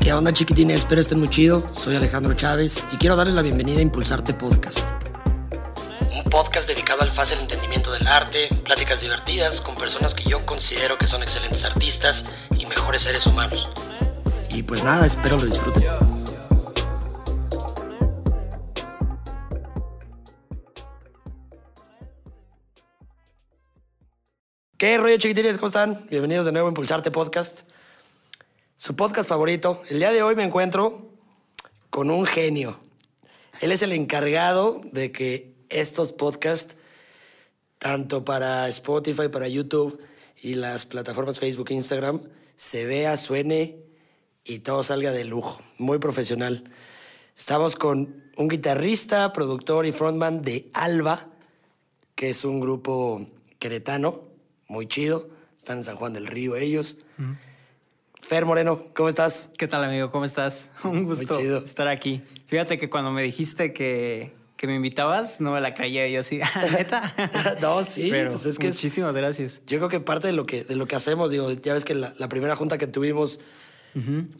¿Qué onda chiquitines? Espero estén muy chido. Soy Alejandro Chávez y quiero darles la bienvenida a Impulsarte Podcast. Un podcast dedicado al fácil entendimiento del arte, pláticas divertidas con personas que yo considero que son excelentes artistas y mejores seres humanos. Y pues nada, espero lo disfruten. ¿Qué rollo chiquitines? ¿Cómo están? Bienvenidos de nuevo a Impulsarte Podcast su podcast favorito. El día de hoy me encuentro con un genio. Él es el encargado de que estos podcasts, tanto para Spotify, para YouTube y las plataformas Facebook e Instagram, se vea, suene y todo salga de lujo. Muy profesional. Estamos con un guitarrista, productor y frontman de Alba, que es un grupo queretano, muy chido. Están en San Juan del Río ellos. Fer Moreno, ¿cómo estás? ¿Qué tal, amigo? ¿Cómo estás? Un gusto estar aquí. Fíjate que cuando me dijiste que, que me invitabas, no me la creía. Yo así, ah, ¿neta? no, sí. Pero pues es que muchísimas gracias. Yo creo que parte de lo que, de lo que hacemos, digo, ya ves que la, la primera junta que tuvimos,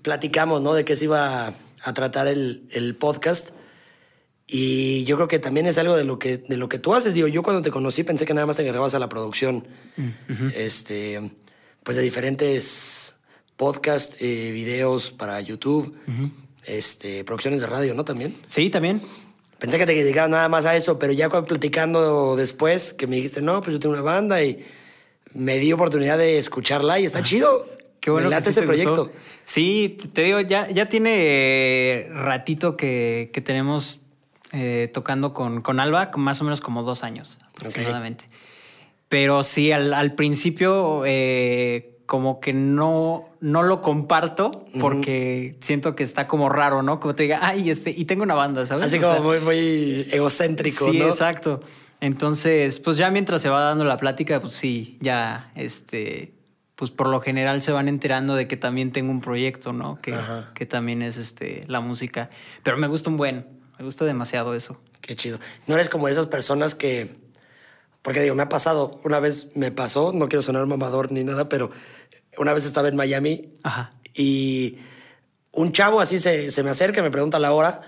platicamos, ¿no? De qué se iba a, tratar el, el, podcast. Y yo creo que también es algo de lo que, de lo que tú haces. Digo, yo cuando te conocí pensé que nada más te encargabas a la producción. Este, pues de diferentes podcast, eh, videos para YouTube, este, producciones de radio, ¿no? También. Sí, también. Pensé que te dedicabas nada más a eso, pero ya platicando después, que me dijiste, no, pues yo tengo una banda y me di oportunidad de escucharla y está chido. Qué bueno me ese proyecto. Sí, te digo, ya, ya tiene eh, ratito que, que tenemos eh, tocando con, con Alba, más o menos como dos años aproximadamente. Pero sí, al, al principio como que no, no lo comparto porque siento que está como raro, ¿no? Como te diga, ay, este, y tengo una banda, ¿sabes? Así como muy, muy egocéntrico, sí, exacto. Entonces, pues ya mientras se va dando la plática, pues sí, ya, este, pues por lo general se van enterando de que también tengo un proyecto, ¿no? Que, que también es este, la música. Pero me gusta un buen, me gusta demasiado eso. Qué chido. No eres como esas personas que porque digo, me ha pasado, una vez me pasó, no quiero sonar mamador ni nada, pero una vez estaba en Miami y un chavo así se, se me acerca, me pregunta la hora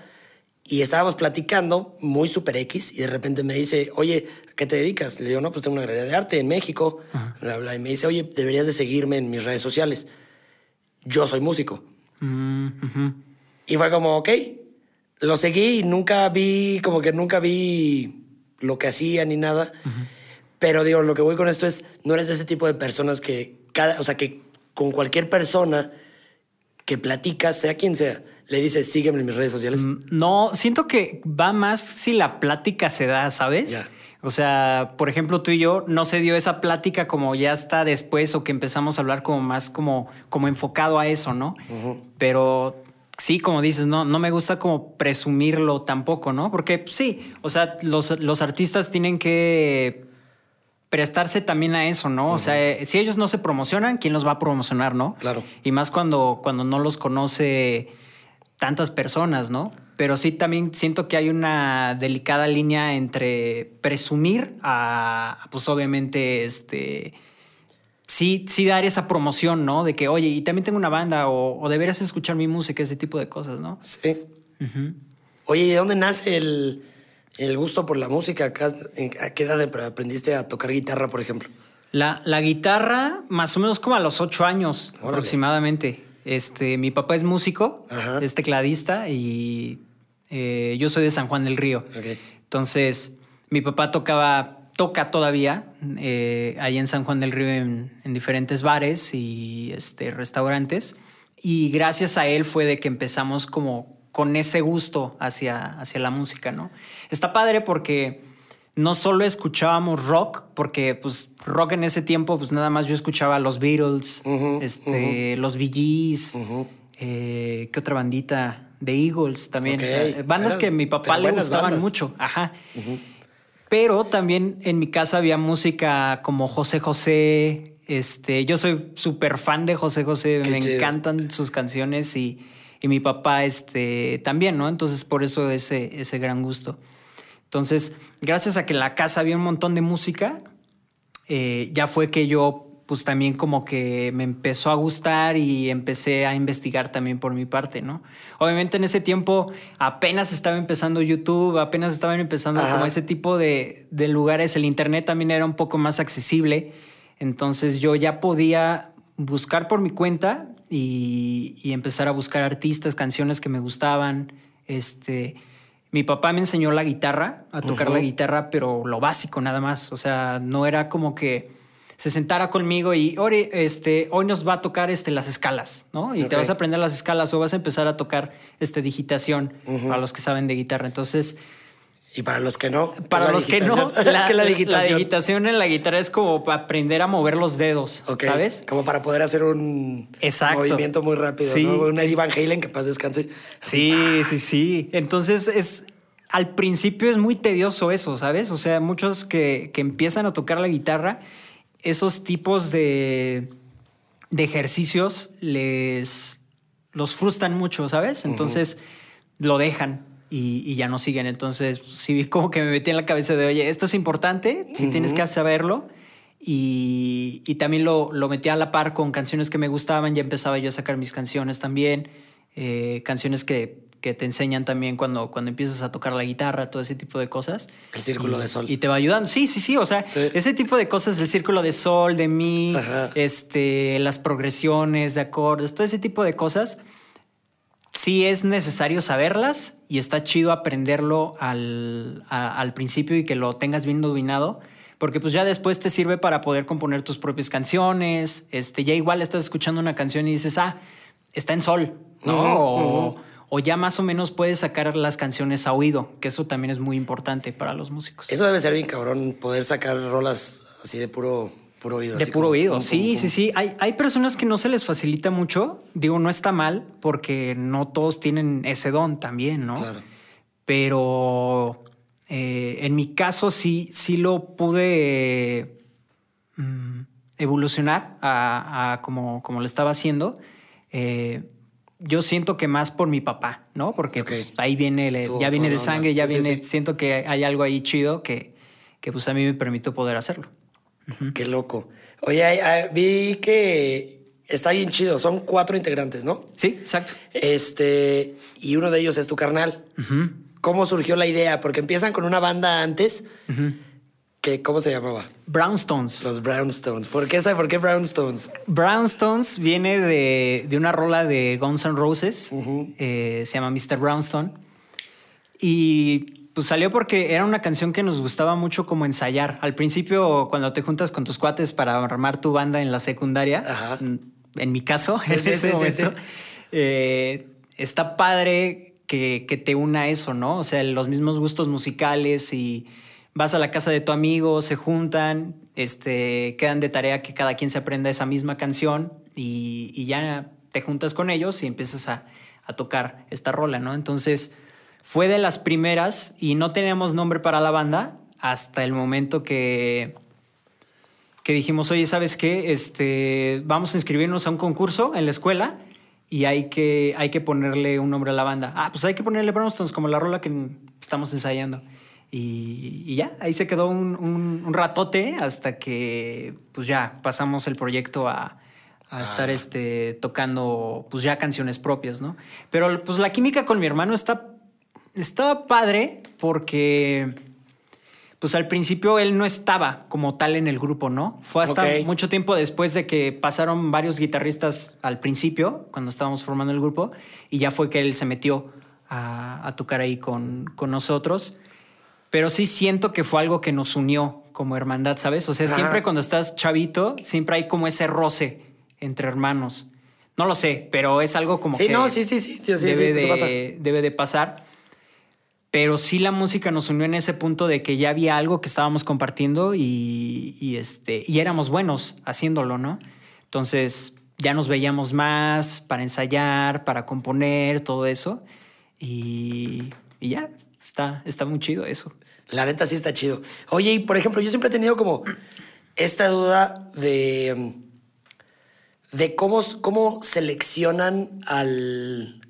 y estábamos platicando muy super X y de repente me dice, oye, ¿a qué te dedicas? Le digo, no, pues tengo una galería de arte en México. Y me dice, oye, deberías de seguirme en mis redes sociales. Yo soy músico. Mm, y fue como, ok, lo seguí y nunca vi, como que nunca vi lo que hacía ni nada. Pero digo, lo que voy con esto es, no eres de ese tipo de personas que cada, o sea, que con cualquier persona que platicas, sea quien sea, le dices, sígueme en mis redes sociales. Mm, no, siento que va más si la plática se da, ¿sabes? O sea, por ejemplo, tú y yo no se dio esa plática como ya está después o que empezamos a hablar como más como, como enfocado a eso, ¿no? Pero sí, como dices, no, no me gusta como presumirlo tampoco, ¿no? Porque pues, sí, o sea, los, artistas tienen que prestarse también a eso, ¿no? O sea, si ellos no se promocionan, ¿quién los va a promocionar, no? Claro. Y más cuando, cuando no los conoce tantas personas, ¿no? Pero sí también siento que hay una delicada línea entre presumir a, pues obviamente, este sí, sí dar esa promoción, ¿no? De que, oye, y también tengo una banda o, deberías escuchar mi música, ese tipo de cosas, ¿no? Sí. Oye, ¿y de dónde nace el, gusto por la música? ¿A qué edad aprendiste a tocar guitarra, por ejemplo? La, la guitarra, más o menos como a los ocho años aproximadamente. Este, mi papá es músico, es tecladista y eh, yo soy de San Juan del Río. Entonces, mi papá tocaba toca todavía eh, ahí en San Juan del Río en, diferentes bares y este, restaurantes. Y gracias a él fue de que empezamos como con ese gusto hacia, hacia la música, ¿no? Está padre porque no solo escuchábamos rock, porque pues rock en ese tiempo, pues nada más yo escuchaba los Beatles, este, los Bee Gees, eh, ¿qué otra bandita? The Eagles también. Eh, bandas que a mi papá le gustaban mucho. Ajá. Pero también en mi casa había música como José José. Este, yo soy súper fan de José José, me encantan sus canciones y, mi papá este, también, ¿no? Entonces por eso ese, ese gran gusto. Entonces, gracias a que en la casa había un montón de música, eh, ya fue que yo pues también como que me empezó a gustar y empecé a investigar también por mi parte, ¿no? Obviamente en ese tiempo apenas estaba empezando YouTube, apenas estaban empezando como ese tipo de, de, lugares, el Internet también era un poco más accesible, entonces yo ya podía buscar por mi cuenta y, y empezar a buscar artistas, canciones que me gustaban, este... Mi papá me enseñó la guitarra, a tocar la guitarra, pero lo básico nada más. O sea, no era como que se sentara conmigo y hoy, este, hoy nos va a tocar este, las escalas, ¿no? Y te vas a aprender las escalas o vas a empezar a tocar este, digitación para los que saben de guitarra. Entonces... Y para los que no. Para los que no, la, la, digitación? en la guitarra es como para aprender a mover los dedos, ¿sabes? Como para poder hacer un movimiento muy rápido, sí. ¿no? Un Eddie Van Halen que paz descanse. Sí, sí, sí. Entonces es, al principio es muy tedioso eso, ¿sabes? O sea, muchos que, que empiezan a tocar la guitarra esos tipos de, de ejercicios les los frustran mucho, ¿sabes? Entonces lo dejan y, ya no siguen. Entonces, sí, como que me metí en la cabeza de, oye, esto es importante, si tienes que saberlo. Y, y también lo, lo, metí a la par con canciones que me gustaban, ya empezaba yo a sacar mis canciones también, eh, canciones que que te enseñan también cuando, cuando empiezas a tocar la guitarra, todo ese tipo de cosas. El círculo de sol. Y te va ayudando. Sí, sí, sí. O sea, ese tipo de cosas, el círculo de sol, de mi, este, las progresiones de acordes, todo ese tipo de cosas, sí es necesario saberlas y está chido aprenderlo al, al principio y que lo tengas bien dominado. Porque pues ya después te sirve para poder componer tus propias canciones. Este, ya igual estás escuchando una canción y dices, ah, está en sol, ¿no? o ya más o menos puedes sacar las canciones a oído, que eso también es muy importante para los músicos. Eso debe ser bien cabrón, poder sacar rolas así de puro, puro oído. De puro oído, sí, sí, sí. Hay, hay personas que no se les facilita mucho, digo, no está mal, porque no todos tienen ese don también, ¿no? Claro. Pero eh, en mi caso sí, sí lo pude mm, evolucionar a, como, como lo estaba haciendo. Eh, yo siento que más por mi papá, ¿no? Porque pues, ahí viene, ya viene de sangre, ya viene, siento que hay algo ahí chido que, que pues a mí me permitió poder hacerlo. Qué loco. Oye, vi que está bien chido, son cuatro integrantes, ¿no? Sí, exacto. Este, y uno de ellos es tu carnal. ¿Cómo surgió la idea? Porque empiezan con una banda antes. ¿Cómo se llamaba? Brownstones. Los Brownstones. ¿Por qué, ¿Por qué Brownstones? Brownstones viene de, una rola de Guns N' Roses. Eh, se llama Mr. Brownstone. Y pues salió porque era una canción que nos gustaba mucho como ensayar. Al principio, cuando te juntas con tus cuates para armar tu banda en la secundaria, en mi caso, en ese momento, eh, está padre que, que te una eso, ¿no? O sea, los mismos gustos musicales y vas a la casa de tu amigo, se juntan, este, quedan de tarea que cada quien se aprenda esa misma canción y, ya te juntas con ellos y empiezas a, tocar esta rola, ¿no? Entonces fue de las primeras y no teníamos nombre para la banda hasta el momento que, que dijimos, oye, ¿sabes qué? Este, vamos a inscribirnos a un concurso en la escuela y hay que, hay que ponerle un nombre a la banda. Ah, pues hay que ponerle Brownstones como la rola que estamos ensayando. Y, ya, ahí se quedó un, ratote hasta que pues ya pasamos el proyecto a, a estar este, tocando pues ya canciones propias, ¿no? Pero pues la química con mi hermano está, está padre porque pues al principio él no estaba como tal en el grupo, ¿no? Fue hasta mucho tiempo después de que pasaron varios guitarristas al principio, cuando estábamos formando el grupo, y ya fue que él se metió a, a tocar ahí con, con nosotros pero sí siento que fue algo que nos unió como hermandad, ¿sabes? O sea, siempre cuando estás chavito, siempre hay como ese roce entre hermanos. No lo sé, pero es algo como sí, no, sí, sí, sí, debe, de, debe de pasar. Pero sí la música nos unió en ese punto de que ya había algo que estábamos compartiendo y, este, y éramos buenos haciéndolo, ¿no? Entonces ya nos veíamos más para ensayar, para componer, todo eso. Y, y ya, está, está muy chido eso. La neta sí está chido. Oye, y por ejemplo, yo siempre he tenido como esta duda de, de cómo, cómo seleccionan al,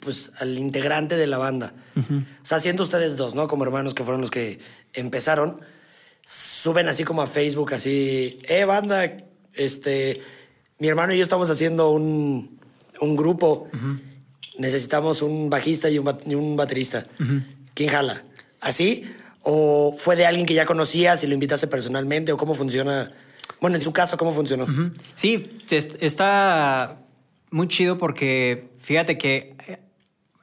pues, al integrante de la banda. O sea, siendo ustedes dos, ¿no? Como hermanos que fueron los que empezaron, suben así como a Facebook, así, eh, banda, este, mi hermano y yo estamos haciendo un, un grupo. Necesitamos un bajista y un, baterista. ¿Quién jala? ¿Así? ¿O fue de alguien que ya conocías y lo invitaste personalmente? ¿O cómo funciona? Bueno, en su caso, ¿cómo funcionó? Sí, está muy chido porque fíjate que eh,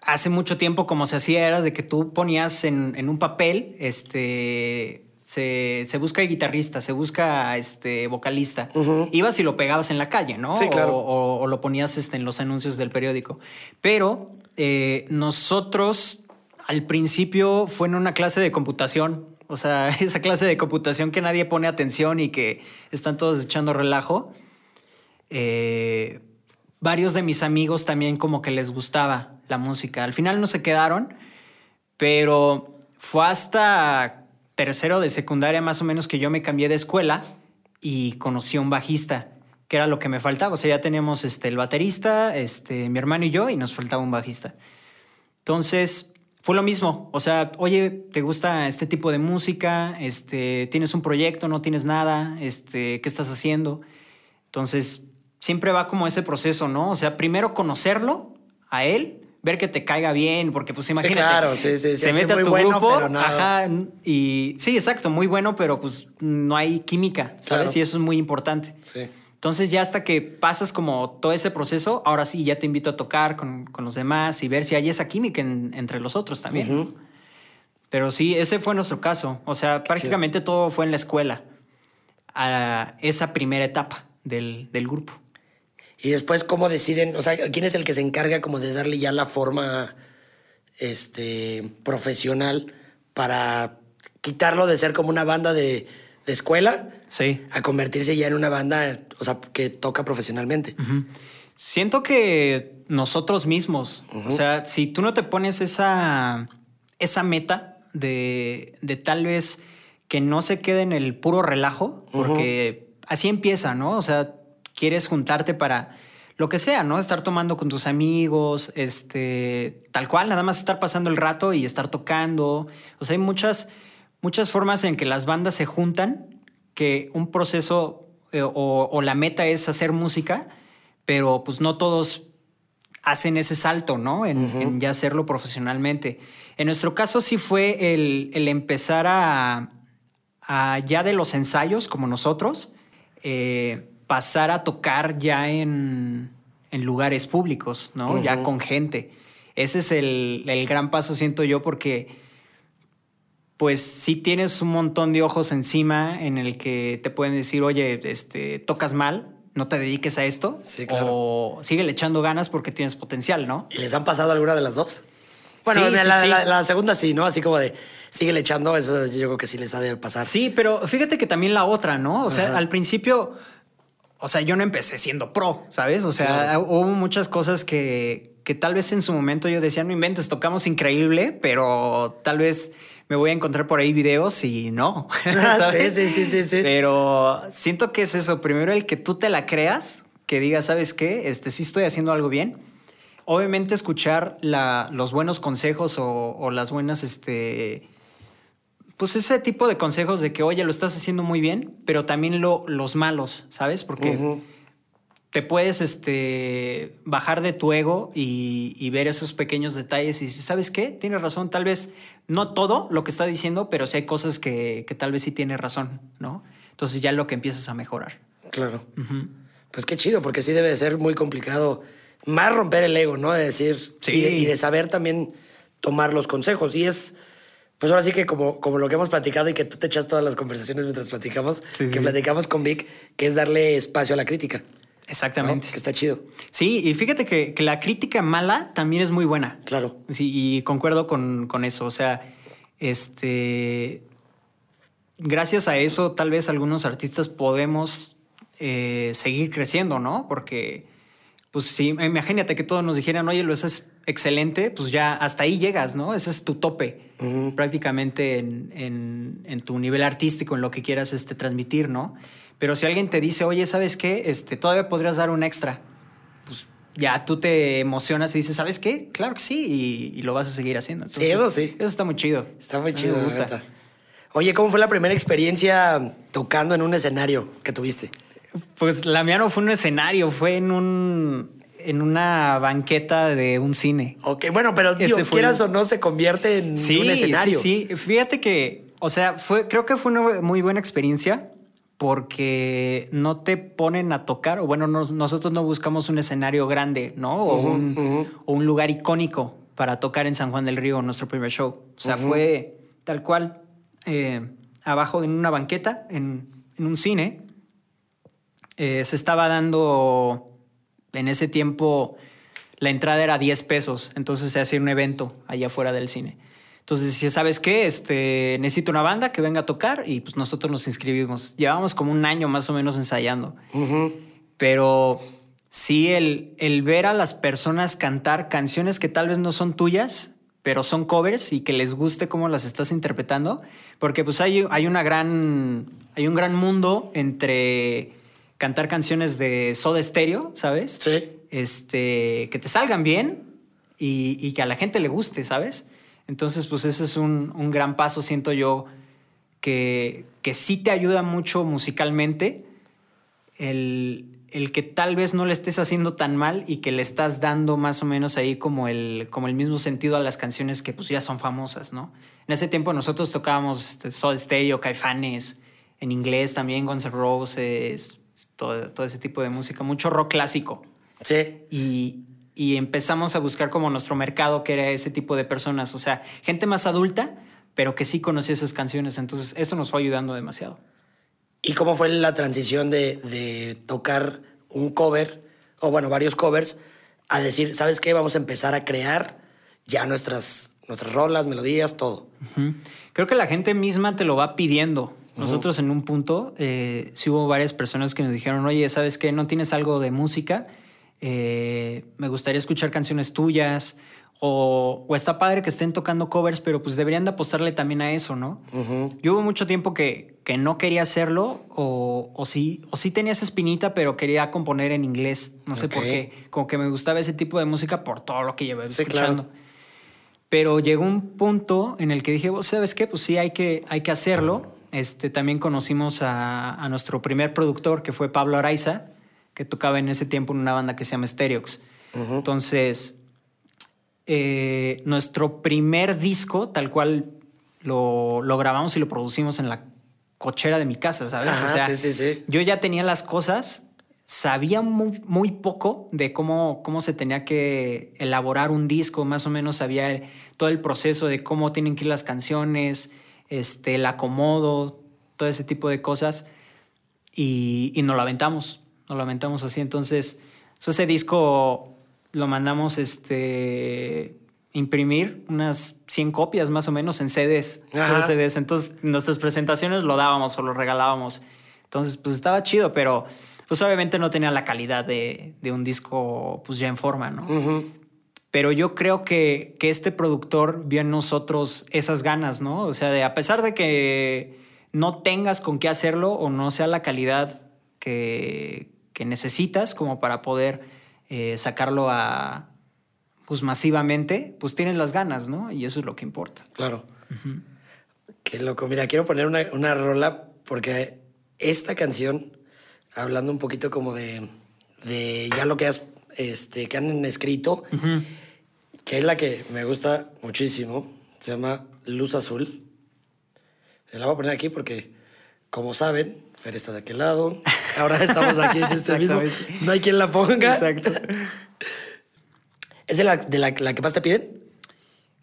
hace mucho tiempo como se hacía era de que tú ponías en, un papel, este, se, busca guitarrista, se busca este vocalista. Ibas y lo pegabas en la calle, ¿no? Sí, claro. O, lo ponías este, en los anuncios del periódico. Pero eh, nosotros al principio fue en una clase de computación. O sea, esa clase de computación que nadie pone atención y que están todos echando relajo. Eh, varios de mis amigos también como que les gustaba la música. Al final no se quedaron, pero fue hasta tercero de secundaria más o menos que yo me cambié de escuela y conocí a un bajista, que era lo que me faltaba. O sea, ya teníamos este, el baterista, este, mi hermano y yo, y nos faltaba un bajista. Entonces, fue lo mismo. O sea, oye, ¿te gusta este tipo de música? Este, ¿Tienes un proyecto? ¿No tienes nada? Este, ¿Qué estás haciendo? Entonces, siempre va como ese proceso, ¿no? O sea, primero conocerlo a él, ver que te caiga bien, porque pues imagínate. Sí, claro, sí, sí, se mete a tu grupo, ajá, y sí, exacto, muy bueno, pero pues no hay química, ¿sabes? Y eso es muy importante. Sí. Entonces ya hasta que pasas como todo ese proceso, ahora sí ya te invito a tocar con, los demás y ver si hay esa química entre los otros también. Pero sí, ese fue nuestro caso. O sea, prácticamente todo fue en la escuela, a esa primera etapa del, del grupo. Y después, ¿cómo deciden? O sea, ¿quién es el que se encarga como de darle ya la forma este, profesional para quitarlo de ser como una banda de, escuela sí. a convertirse ya en una banda, o sea, que toca profesionalmente? Siento que nosotros mismos, o sea, si tú no te pones esa, esa meta de, de tal vez que no se quede en el puro relajo, porque así empieza, ¿no? O sea, quieres juntarte para lo que sea, ¿no? Estar tomando con tus amigos, este, tal cual, nada más estar pasando el rato y estar tocando. O sea, hay muchas, muchas formas en que las bandas se juntan, que un proceso eh, o, la meta es hacer música, pero pues no todos hacen ese salto, ¿no? En, ya hacerlo profesionalmente. En nuestro caso sí fue el, empezar a, ya de los ensayos como nosotros, eh, pasar a tocar ya en, lugares públicos, ¿no? Ya con gente. Ese es el, gran paso, siento yo, porque pues si tienes un montón de ojos encima en el que te pueden decir, oye, este, tocas mal, no te dediques a esto. Sí, claro. O sigue echando ganas porque tienes potencial, ¿no? ¿Les han pasado alguna de las dos? Bueno, la, segunda sí, ¿no? Así como de sigue echando, eso yo creo que sí les ha de pasar. Sí, pero fíjate que también la otra, ¿no? O sea, al principio o sea, yo no empecé siendo pro, ¿sabes? O sea, hubo muchas cosas que, que tal vez en su momento yo decía, no inventes, tocamos increíble, pero tal vez me voy a encontrar por ahí videos y no. ¿sabes? Sí, sí, sí, sí, Pero siento que es eso. Primero el que tú te la creas, que digas, ¿sabes qué? Este sí estoy haciendo algo bien. Obviamente escuchar la, los buenos consejos o, o las buenas, este, pues ese tipo de consejos de que, oye, lo estás haciendo muy bien, pero también lo, los malos, ¿sabes? Porque te puedes este, bajar de tu ego y, ver esos pequeños detalles y decir, ¿sabes qué? Tienes razón, tal vez no todo lo que está diciendo, pero sí hay cosas que, tal vez sí tiene razón, ¿no? Entonces ya lo que empiezas a mejorar. Claro. Pues qué chido, porque sí debe de ser muy complicado más romper el ego, ¿no? De decir, sí. y de saber también tomar los consejos. Y es pues ahora sí que como, como lo que hemos platicado y que tú te echas todas las conversaciones mientras platicamos, que platicamos con Vic, que es darle espacio a la crítica. Exactamente. Que está chido. Sí, y fíjate que, la crítica mala también es muy buena. Claro. Sí, y concuerdo con, eso. O sea, este. Gracias a eso, tal vez algunos artistas podemos eh, seguir creciendo, ¿no? Porque pues sí, imagínate que todos nos dijeran, oye, lo es excelente, pues ya hasta ahí llegas, ¿no? Ese es tu tope prácticamente en, tu nivel artístico, en lo que quieras este, transmitir, ¿no? Pero si alguien te dice, oye, ¿sabes qué? Este, todavía podrías dar un extra, pues ya tú te emocionas y dices, ¿sabes qué? Claro que sí, y, lo vas a seguir haciendo. sí, eso sí. Eso está muy chido. Está muy chido, me gusta. Oye, ¿cómo fue la primera experiencia tocando en un escenario que tuviste? Pues la mía no fue un escenario, fue en un en una banqueta de un cine. Ok, bueno, pero digo, quieras o no, se convierte en un escenario. Sí, sí, fíjate que, o sea, fue, creo que fue una muy buena experiencia porque no te ponen a tocar, o bueno, nosotros no buscamos un escenario grande, ¿no? O, un, lugar icónico para tocar en San Juan del Río, nuestro primer show. O sea, fue tal cual, eh, abajo en una banqueta, en, un cine. Eh, se estaba dando, en ese tiempo, la entrada era 10 pesos, entonces se hacía un evento allá afuera del cine. Entonces decía, ¿sabes qué? Este, necesito una banda que venga a tocar y pues nosotros nos inscribimos. Llevamos como un año más o menos ensayando. Pero sí, el, el ver a las personas cantar canciones que tal vez no son tuyas, pero son covers y que les guste cómo las estás interpretando, porque pues hay, hay una gran, hay un gran mundo entre cantar canciones de Soda Stereo, ¿sabes? Sí. Este, que te salgan bien y, y que a la gente le guste, ¿sabes? Entonces, pues ese es un, gran paso, siento yo, que, que, sí te ayuda mucho musicalmente, el, que tal vez no le estés haciendo tan mal y que le estás dando más o menos ahí como el, como el mismo sentido a las canciones que pues ya son famosas, ¿no? En ese tiempo nosotros tocábamos este, Soul Stereo, Caifanes, en inglés también Guns N' Roses, todo, todo ese tipo de música, mucho rock clásico. Sí. Y, y empezamos a buscar como nuestro mercado, que era ese tipo de personas, o sea, gente más adulta, pero que sí conocía esas canciones. Entonces, eso nos fue ayudando demasiado. ¿Y cómo fue la transición de, tocar un cover, o bueno, varios covers, a decir, ¿sabes qué? Vamos a empezar a crear ya nuestras, nuestras rolas, melodías, todo. Creo que la gente misma te lo va pidiendo. Nosotros en un punto, eh, sí hubo varias personas que nos dijeron, oye, ¿sabes qué? ¿No tienes algo de música? Eh, me gustaría escuchar canciones tuyas, o, está padre que estén tocando covers, pero pues deberían de apostarle también a eso, ¿no? Yo hubo mucho tiempo que, que no quería hacerlo, o, o, sí, o sí tenía esa espinita, pero quería componer en inglés, no sé por qué, como que me gustaba ese tipo de música por todo lo que llevé escuchando. Pero llegó un punto en el que dije, ¿sabes qué? Pues sí, hay que, hay que hacerlo. Este, también conocimos a, a nuestro primer productor, que fue Pablo Araiza, que tocaba en ese tiempo en una banda que se llama Stereox. Entonces, eh, nuestro primer disco, tal cual lo, grabamos y lo producimos en la cochera de mi casa, ¿sabes? o sea, yo ya tenía las cosas, sabía muy, muy, poco de cómo, cómo se tenía que elaborar un disco, más o menos sabía todo el proceso de cómo tienen que ir las canciones, este, el acomodo, todo ese tipo de cosas, y, y nos lo aventamos lo lamentamos así. Entonces, ese disco lo mandamos este imprimir unas 100 copias más o menos en CDs, CDs. Entonces, nuestras presentaciones lo dábamos o lo regalábamos. Entonces, pues estaba chido, pero pues obviamente no tenía la calidad de, un disco pues ya en forma, ¿no? Pero yo creo que, que este productor vio en nosotros esas ganas, ¿no? O sea, de a pesar de que no tengas con qué hacerlo o no sea la calidad que, que necesitas como para poder eh, sacarlo a, pues masivamente, pues tienes las ganas, ¿no? Y eso es lo que importa. Claro. Qué loco. Mira, quiero poner una, una, rola porque esta canción, hablando un poquito como de, de ya lo que, has, este, que han escrito, que es la que me gusta muchísimo, se llama Luz Azul. Se la voy a poner aquí porque, como saben, Fer está de aquel lado. Ahora estamos aquí en este mismo. No hay quien la ponga. Exacto. ¿Es de la, de la, que más te piden?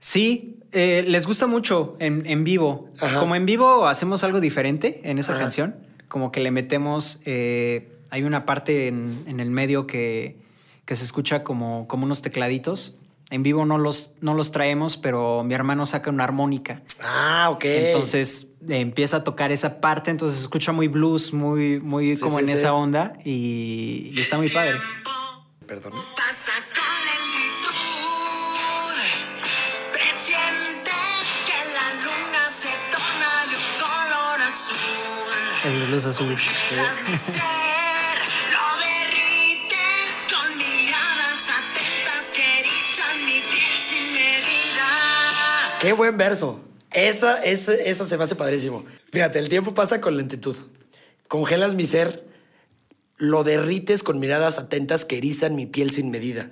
Sí, eh, les gusta mucho en, en vivo. Como en vivo hacemos algo diferente en esa canción, como que le metemos, eh, hay una parte en, en el medio que, que, se escucha como, como unos tecladitos en vivo no los, no los traemos, pero mi hermano saca una armónica. Ah, ok. Entonces empieza a tocar esa parte, entonces se escucha muy blues, muy, muy como en esa onda y, está muy padre. Perdón. El luz azul. Qué buen verso. Esa, eso se me hace padrísimo. Fíjate, el tiempo pasa con lentitud. Congelas mi ser lo derrites con miradas atentas que erizan mi piel sin medida.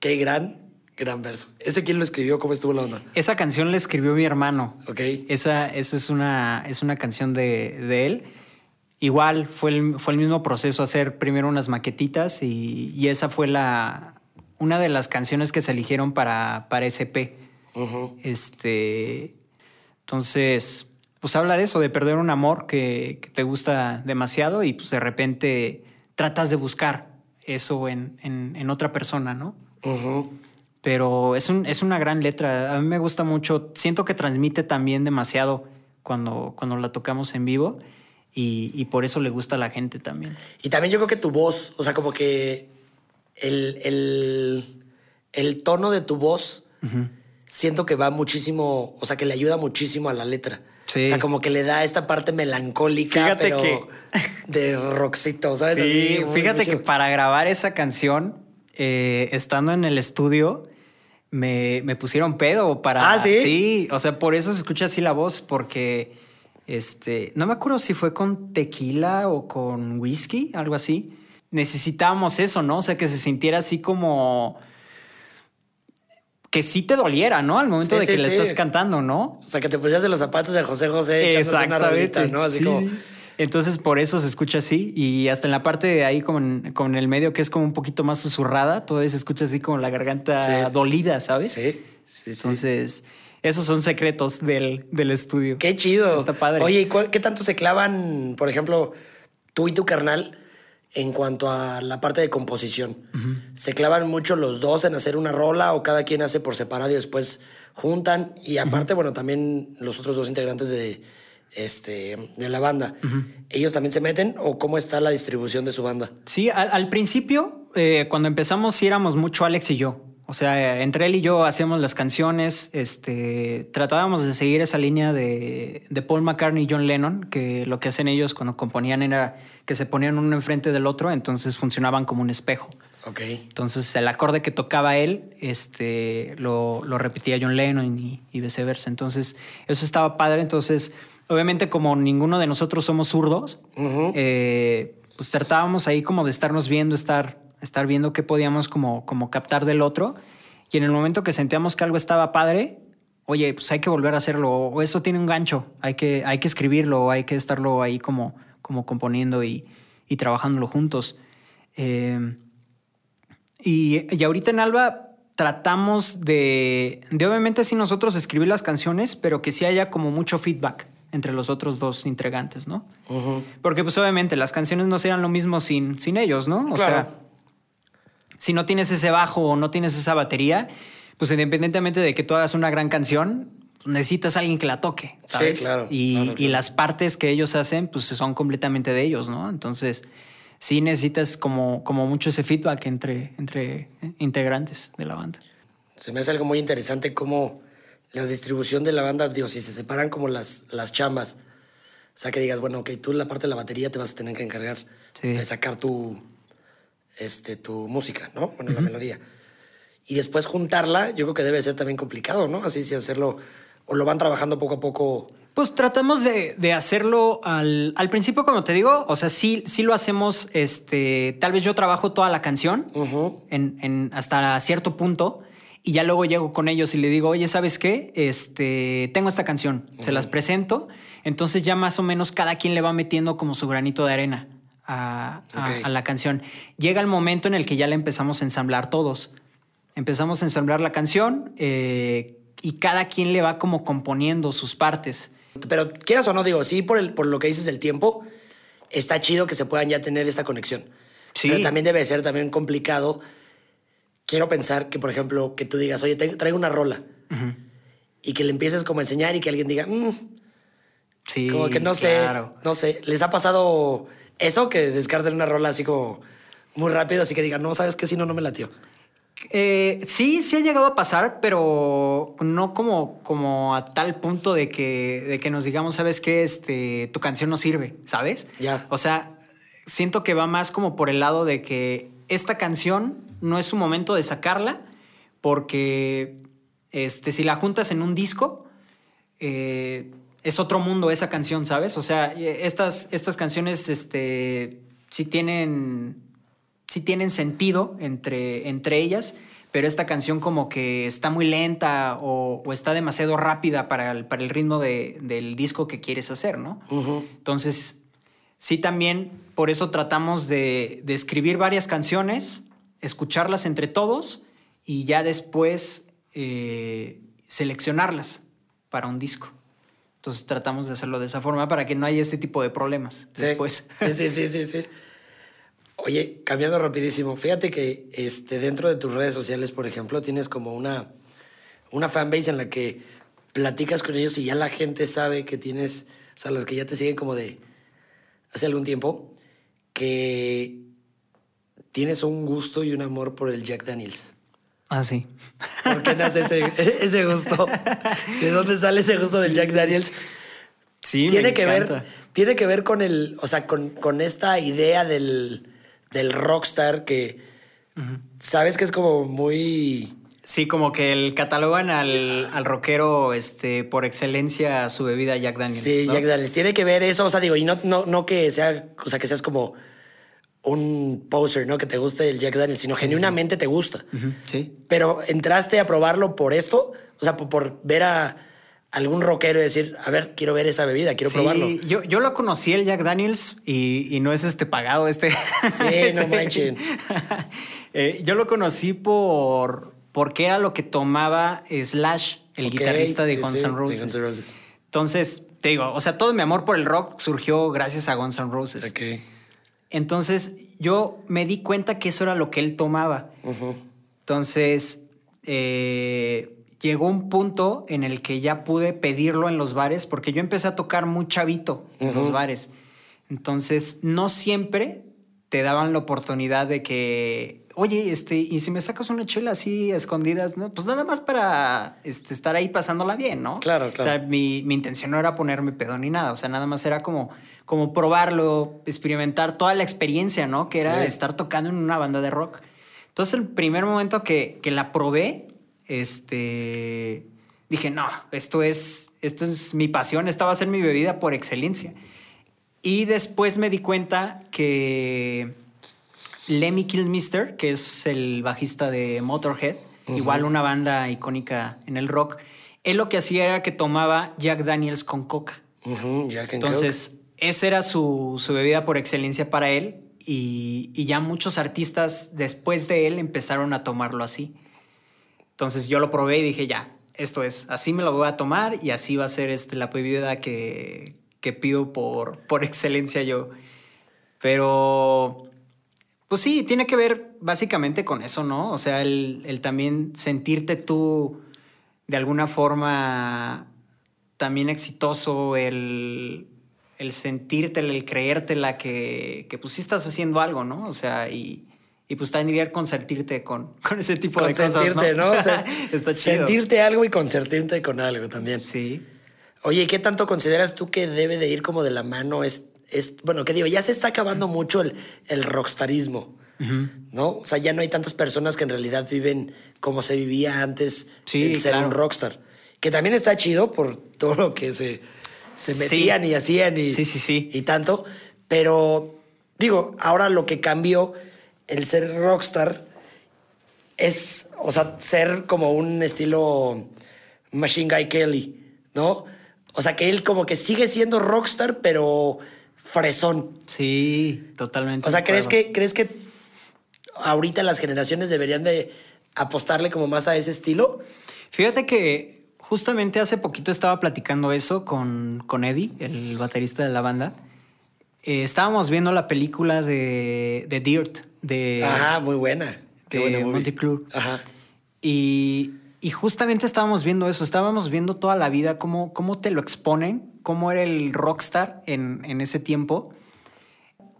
Qué gran, gran verso. ¿Ese quién lo escribió? ¿Cómo estuvo la onda? Esa canción la escribió mi hermano. Ok. Esa, esa es, una, es una canción de, de él. Igual fue el, fue el mismo proceso, hacer primero unas maquetitas y, y esa fue la, una de las canciones que se eligieron para, para SP. Este, entonces, pues habla de eso, de perder un amor que, te gusta demasiado y pues de repente tratas de buscar eso en, en, otra persona, ¿no? Pero es, un, es una gran letra, a mí me gusta mucho, siento que transmite también demasiado cuando, cuando la tocamos en vivo y, por eso le gusta a la gente también. Y también yo creo que tu voz, o sea, como que el, el, tono de tu voz, siento que va muchísimo, o sea, que le ayuda muchísimo a la letra. O sea, como que le da esta parte melancólica, pero de rockcito, ¿sabes? Sí, fíjate que para grabar esa canción, eh, estando en el estudio, me, me, pusieron pedo para. Ah, sí. Sí, o sea, por eso se escucha así la voz, porque este, no me acuerdo si fue con tequila o con whisky, algo así necesitábamos eso, ¿no? O sea, que se sintiera así como que sí te doliera, ¿no? Al momento de que le estás cantando, ¿no? O sea, que te pusieras de los zapatos de José José Exactamente. una ¿no? Así como... Entonces, por eso se escucha así. Y hasta en la parte de ahí, con, con el medio, que es como un poquito más susurrada, todavía se escucha así como la garganta dolida, ¿sabes? Sí, sí, Entonces, esos son secretos del, del, estudio. Qué chido. Está padre. Oye, ¿y qué tanto se clavan, por ejemplo, tú y tu carnal? En cuanto a la parte de composición. Se clavan mucho los dos en hacer una rola o cada quien hace por separado y después juntan. Y aparte, bueno, también los otros dos integrantes de, este, de la banda, ¿ellos también se meten o cómo está la distribución de su banda? Sí, al, principio, eh, cuando empezamos, sí éramos mucho Alex y yo. O sea, entre él y yo hacíamos las canciones, este, tratábamos de seguir esa línea de, de, Paul McCartney y John Lennon, que lo que hacen ellos cuando componían era que se ponían uno enfrente del otro, entonces funcionaban como un espejo. Ok. Entonces el acorde que tocaba él, este, lo, lo repetía John Lennon y, viceversa. Entonces eso estaba padre. Entonces, obviamente como ninguno de nosotros somos zurdos, eh, pues tratábamos ahí como de estarnos viendo, estar estar viendo qué podíamos como, como captar del otro. Y en el momento que sentíamos que algo estaba padre, oye, pues hay que volver a hacerlo, o eso tiene un gancho, hay que, hay que escribirlo, hay que estarlo ahí como, como componiendo y, y trabajándolo juntos. Eh, y, y, ahorita en Alba tratamos de, de, obviamente sí nosotros escribir las canciones, pero que sí haya como mucho feedback entre los otros dos integrantes, ¿no? Porque pues obviamente las canciones no serían lo mismo sin, sin ellos, ¿no? O sea, si no tienes ese bajo o no tienes esa batería, pues independientemente de que tú hagas una gran canción, necesitas a alguien que la toque, ¿sabes? Sí, claro. Y, y las partes que ellos hacen, pues son completamente de ellos, ¿no? Entonces, sí necesitas como, como mucho ese feedback entre, entre integrantes de la banda. Se me hace algo muy interesante cómo la distribución de la banda, Dios, si se separan como las, las chambas. O sea, que digas, bueno, ok, tú la parte de la batería te vas a tener que encargar de sacar tu, este, tu música, ¿no? Bueno, la melodía. Y después juntarla, yo creo que debe ser también complicado, ¿no? Así si hacerlo, o lo van trabajando poco a poco. Pues tratamos de, hacerlo al, al, principio, como te digo, o sea, sí, sí lo hacemos, este, tal vez yo trabajo toda la canción en, en, hasta cierto punto y ya luego llego con ellos y le digo, oye, ¿sabes qué? Este, tengo esta canción, se las presento, entonces ya más o menos cada quien le va metiendo como su granito de arena a, la canción. Llega el momento en el que ya le empezamos a ensamblar todos. Empezamos a ensamblar la canción eh, y cada quien le va como componiendo sus partes. Pero quieras o no, digo, sí, por, el, por lo que dices del tiempo, está chido que se puedan ya tener esta conexión. Sí. Pero también debe ser también complicado. Quiero pensar que, por ejemplo, que tú digas, oye, traigo una rola. Y que le empieces como a enseñar y que alguien diga, mm, sí, como que no sé, no sé. ¿Les ha pasado eso que descarten una rola así como muy rápido, así que digan, no, sabes que si no, no me latió. Eh, sí, sí ha llegado a pasar, pero no como, como a tal punto de que, de que nos digamos, sabes que este, tu canción no sirve, ¿sabes? Ya. O sea, siento que va más como por el lado de que esta canción no es su momento de sacarla, porque este, si la juntas en un disco, eh, es otro mundo esa canción, ¿sabes? O sea, estas, estas canciones este, sí tienen, sí tienen sentido entre, entre ellas, pero esta canción como que está muy lenta o, está demasiado rápida para el, para el ritmo del disco que quieres hacer, ¿no? Entonces, sí también por eso tratamos de, escribir varias canciones, escucharlas entre todos y ya después eh, seleccionarlas para un disco. Entonces tratamos de hacerlo de esa forma para que no haya este tipo de problemas después. Sí, sí, sí, sí, sí. Oye, cambiando rapidísimo, fíjate que este, dentro de tus redes sociales, por ejemplo, tienes como una, una fanbase en la que platicas con ellos y ya la gente sabe que tienes, o sea, los que ya te siguen como de hace algún tiempo, que tienes un gusto y un amor por el Jack Daniels. Ah, sí. ¿Por qué nace ese, gusto? ¿De dónde sale ese gusto del Jack Daniels? Sí, tiene que ver Tiene que ver con el, o sea, con, esta idea del, rockstar que sabes que es como muy... Sí, como que el catalogan al, al, rockero este, por excelencia su bebida Jack Daniels. Sí, Jack Daniels. Tiene que ver eso, o sea, digo, y no, no, no que sea, o sea, que seas como un poser, ¿no? Que te guste el Jack Daniels, sino genuinamente te gusta. Sí. Pero entraste a probarlo por esto, o sea, por, ver a algún rockero y decir, a ver, quiero ver esa bebida, quiero probarlo. Yo, yo lo conocí el Jack Daniels y, no es este pagado, este. Sí, no manchen. Eh, yo lo conocí por porque era lo que tomaba Slash, el guitarrista de Guns N' Roses. Roses. Entonces, te digo, o sea, todo mi amor por el rock surgió gracias a Guns N' Roses. Okay. Entonces yo me di cuenta que eso era lo que él tomaba. Entonces eh, llegó un punto en el que ya pude pedirlo en los bares porque yo empecé a tocar muy chavito en los bares. Entonces no siempre te daban la oportunidad de que, oye, este, y si me sacas una chela así escondidas, ¿no? pues nada más para este, estar ahí pasándola bien, ¿no? Claro, claro. O sea, mi, mi intención no era ponerme pedo ni nada, o sea, nada más era como como probarlo, experimentar toda la experiencia, ¿no? Que era estar tocando en una banda de rock. Entonces, el primer momento que, que, la probé, este, dije, no, esto es, esto es mi pasión, esta va a ser mi bebida por excelencia. Y después me di cuenta que Lemmy Kilmister, que es el bajista de Motorhead, igual una banda icónica en el rock, él lo que hacía era que tomaba Jack Daniels con coca. Entonces, esa era su, bebida por excelencia para él y, ya muchos artistas después de él empezaron a tomarlo así. Entonces yo lo probé y dije, ya, esto es, así me lo voy a tomar y así va a ser este, la bebida que, pido por, por excelencia yo. Pero, pues sí, tiene que ver básicamente con eso, ¿no? O sea, el, el también sentirte tú de alguna forma también exitoso, el, el sentirte, el creértela que, que pues sí estás haciendo algo, ¿no? O sea, y, y pues también que consentirte con, con ese tipo de cosas, ¿no? ¿no? O sea, Está chido. Sentirte algo y consentirte con algo también. Sí. Oye, ¿qué tanto consideras tú que debe de ir como de la mano? Es, es bueno, ¿qué digo? Ya se está acabando mucho el, el rockstarismo, ¿no? O sea, ya no hay tantas personas que en realidad viven como se vivía antes sí, ser un rockstar. Que también está chido por todo lo que se se metían y hacían y, sí, sí, sí. y tanto. Pero digo, ahora lo que cambió el ser rockstar es, o sea, ser como un estilo Machine Guy Kelly, ¿no? O sea, que él como que sigue siendo rockstar, pero fresón. Sí, totalmente. O sea, ¿crees que, ¿crees que ahorita las generaciones deberían de apostarle como más a ese estilo? Fíjate que Justamente hace poquito estaba platicando eso con, con Eddie, el baterista de la banda. Eh, estábamos viendo la película de, de Dirt, de. Ajá, muy buena. Qué de Monty Ajá. Y, y, justamente estábamos viendo eso, estábamos viendo toda la vida, cómo, cómo te lo exponen, cómo era el rockstar en, en ese tiempo.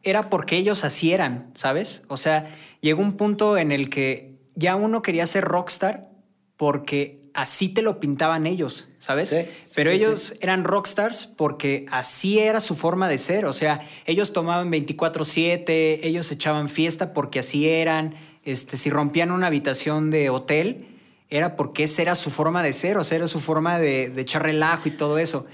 Era porque ellos así eran, ¿sabes? O sea, llegó un punto en el que ya uno quería ser rockstar porque así te lo pintaban ellos, ¿sabes? Pero ellos eran rockstars porque así era su forma de ser. O sea, ellos tomaban 24-7, ellos echaban fiesta porque así eran. Este, si rompían una habitación de hotel, era porque esa era su forma de ser, o sea, era su forma de, echar relajo y todo eso.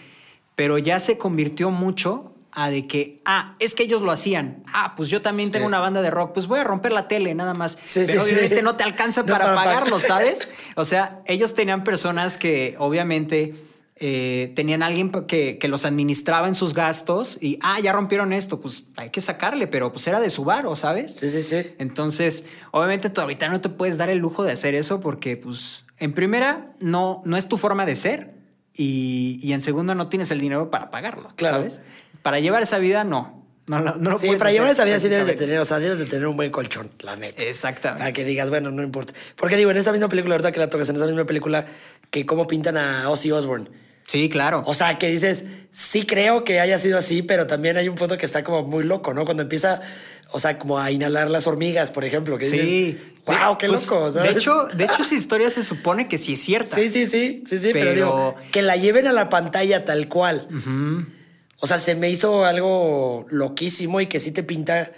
Pero ya se convirtió mucho a de que, ah, es que ellos lo hacían. Ah, pues yo también tengo una banda de rock, pues voy a romper la tele nada más. Pero obviamente no te alcanza para pagarlo, ¿sabes? O sea, ellos tenían personas que obviamente eh, tenían alguien que, los administraba en sus gastos y, ah, ya rompieron esto, pues hay que sacarle, pero pues era de su bar, ¿sabes? Sí, sí, sí. Entonces, obviamente tú ahorita no te puedes dar el lujo de hacer eso porque, pues, en primera, no, no es tu forma de ser y, y en segunda, no tienes el dinero para pagarlo, claro. ¿sabes? Para llevar esa vida, no. No, no, no sí, para llevar esa vida sí debes de tener, o sea, debes de tener un buen colchón, la neta. Exactamente. Para que digas, bueno, no importa. Porque digo, en esa misma película, ahorita que la tocas, en esa misma película, que cómo pintan a Ozzy Osbourne Sí, claro. O sea, que dices, sí creo que haya sido así, pero también hay un punto que está como muy loco, ¿no? Cuando empieza, o sea, como a inhalar las hormigas, por ejemplo, que sí. wow, qué pues, loco. De hecho, de hecho, esa historia se supone que sí es cierta. Sí, sí, sí, sí, sí, pero, digo, que la lleven a la pantalla tal cual. O sea, se me hizo algo loquísimo y que sí te pinta,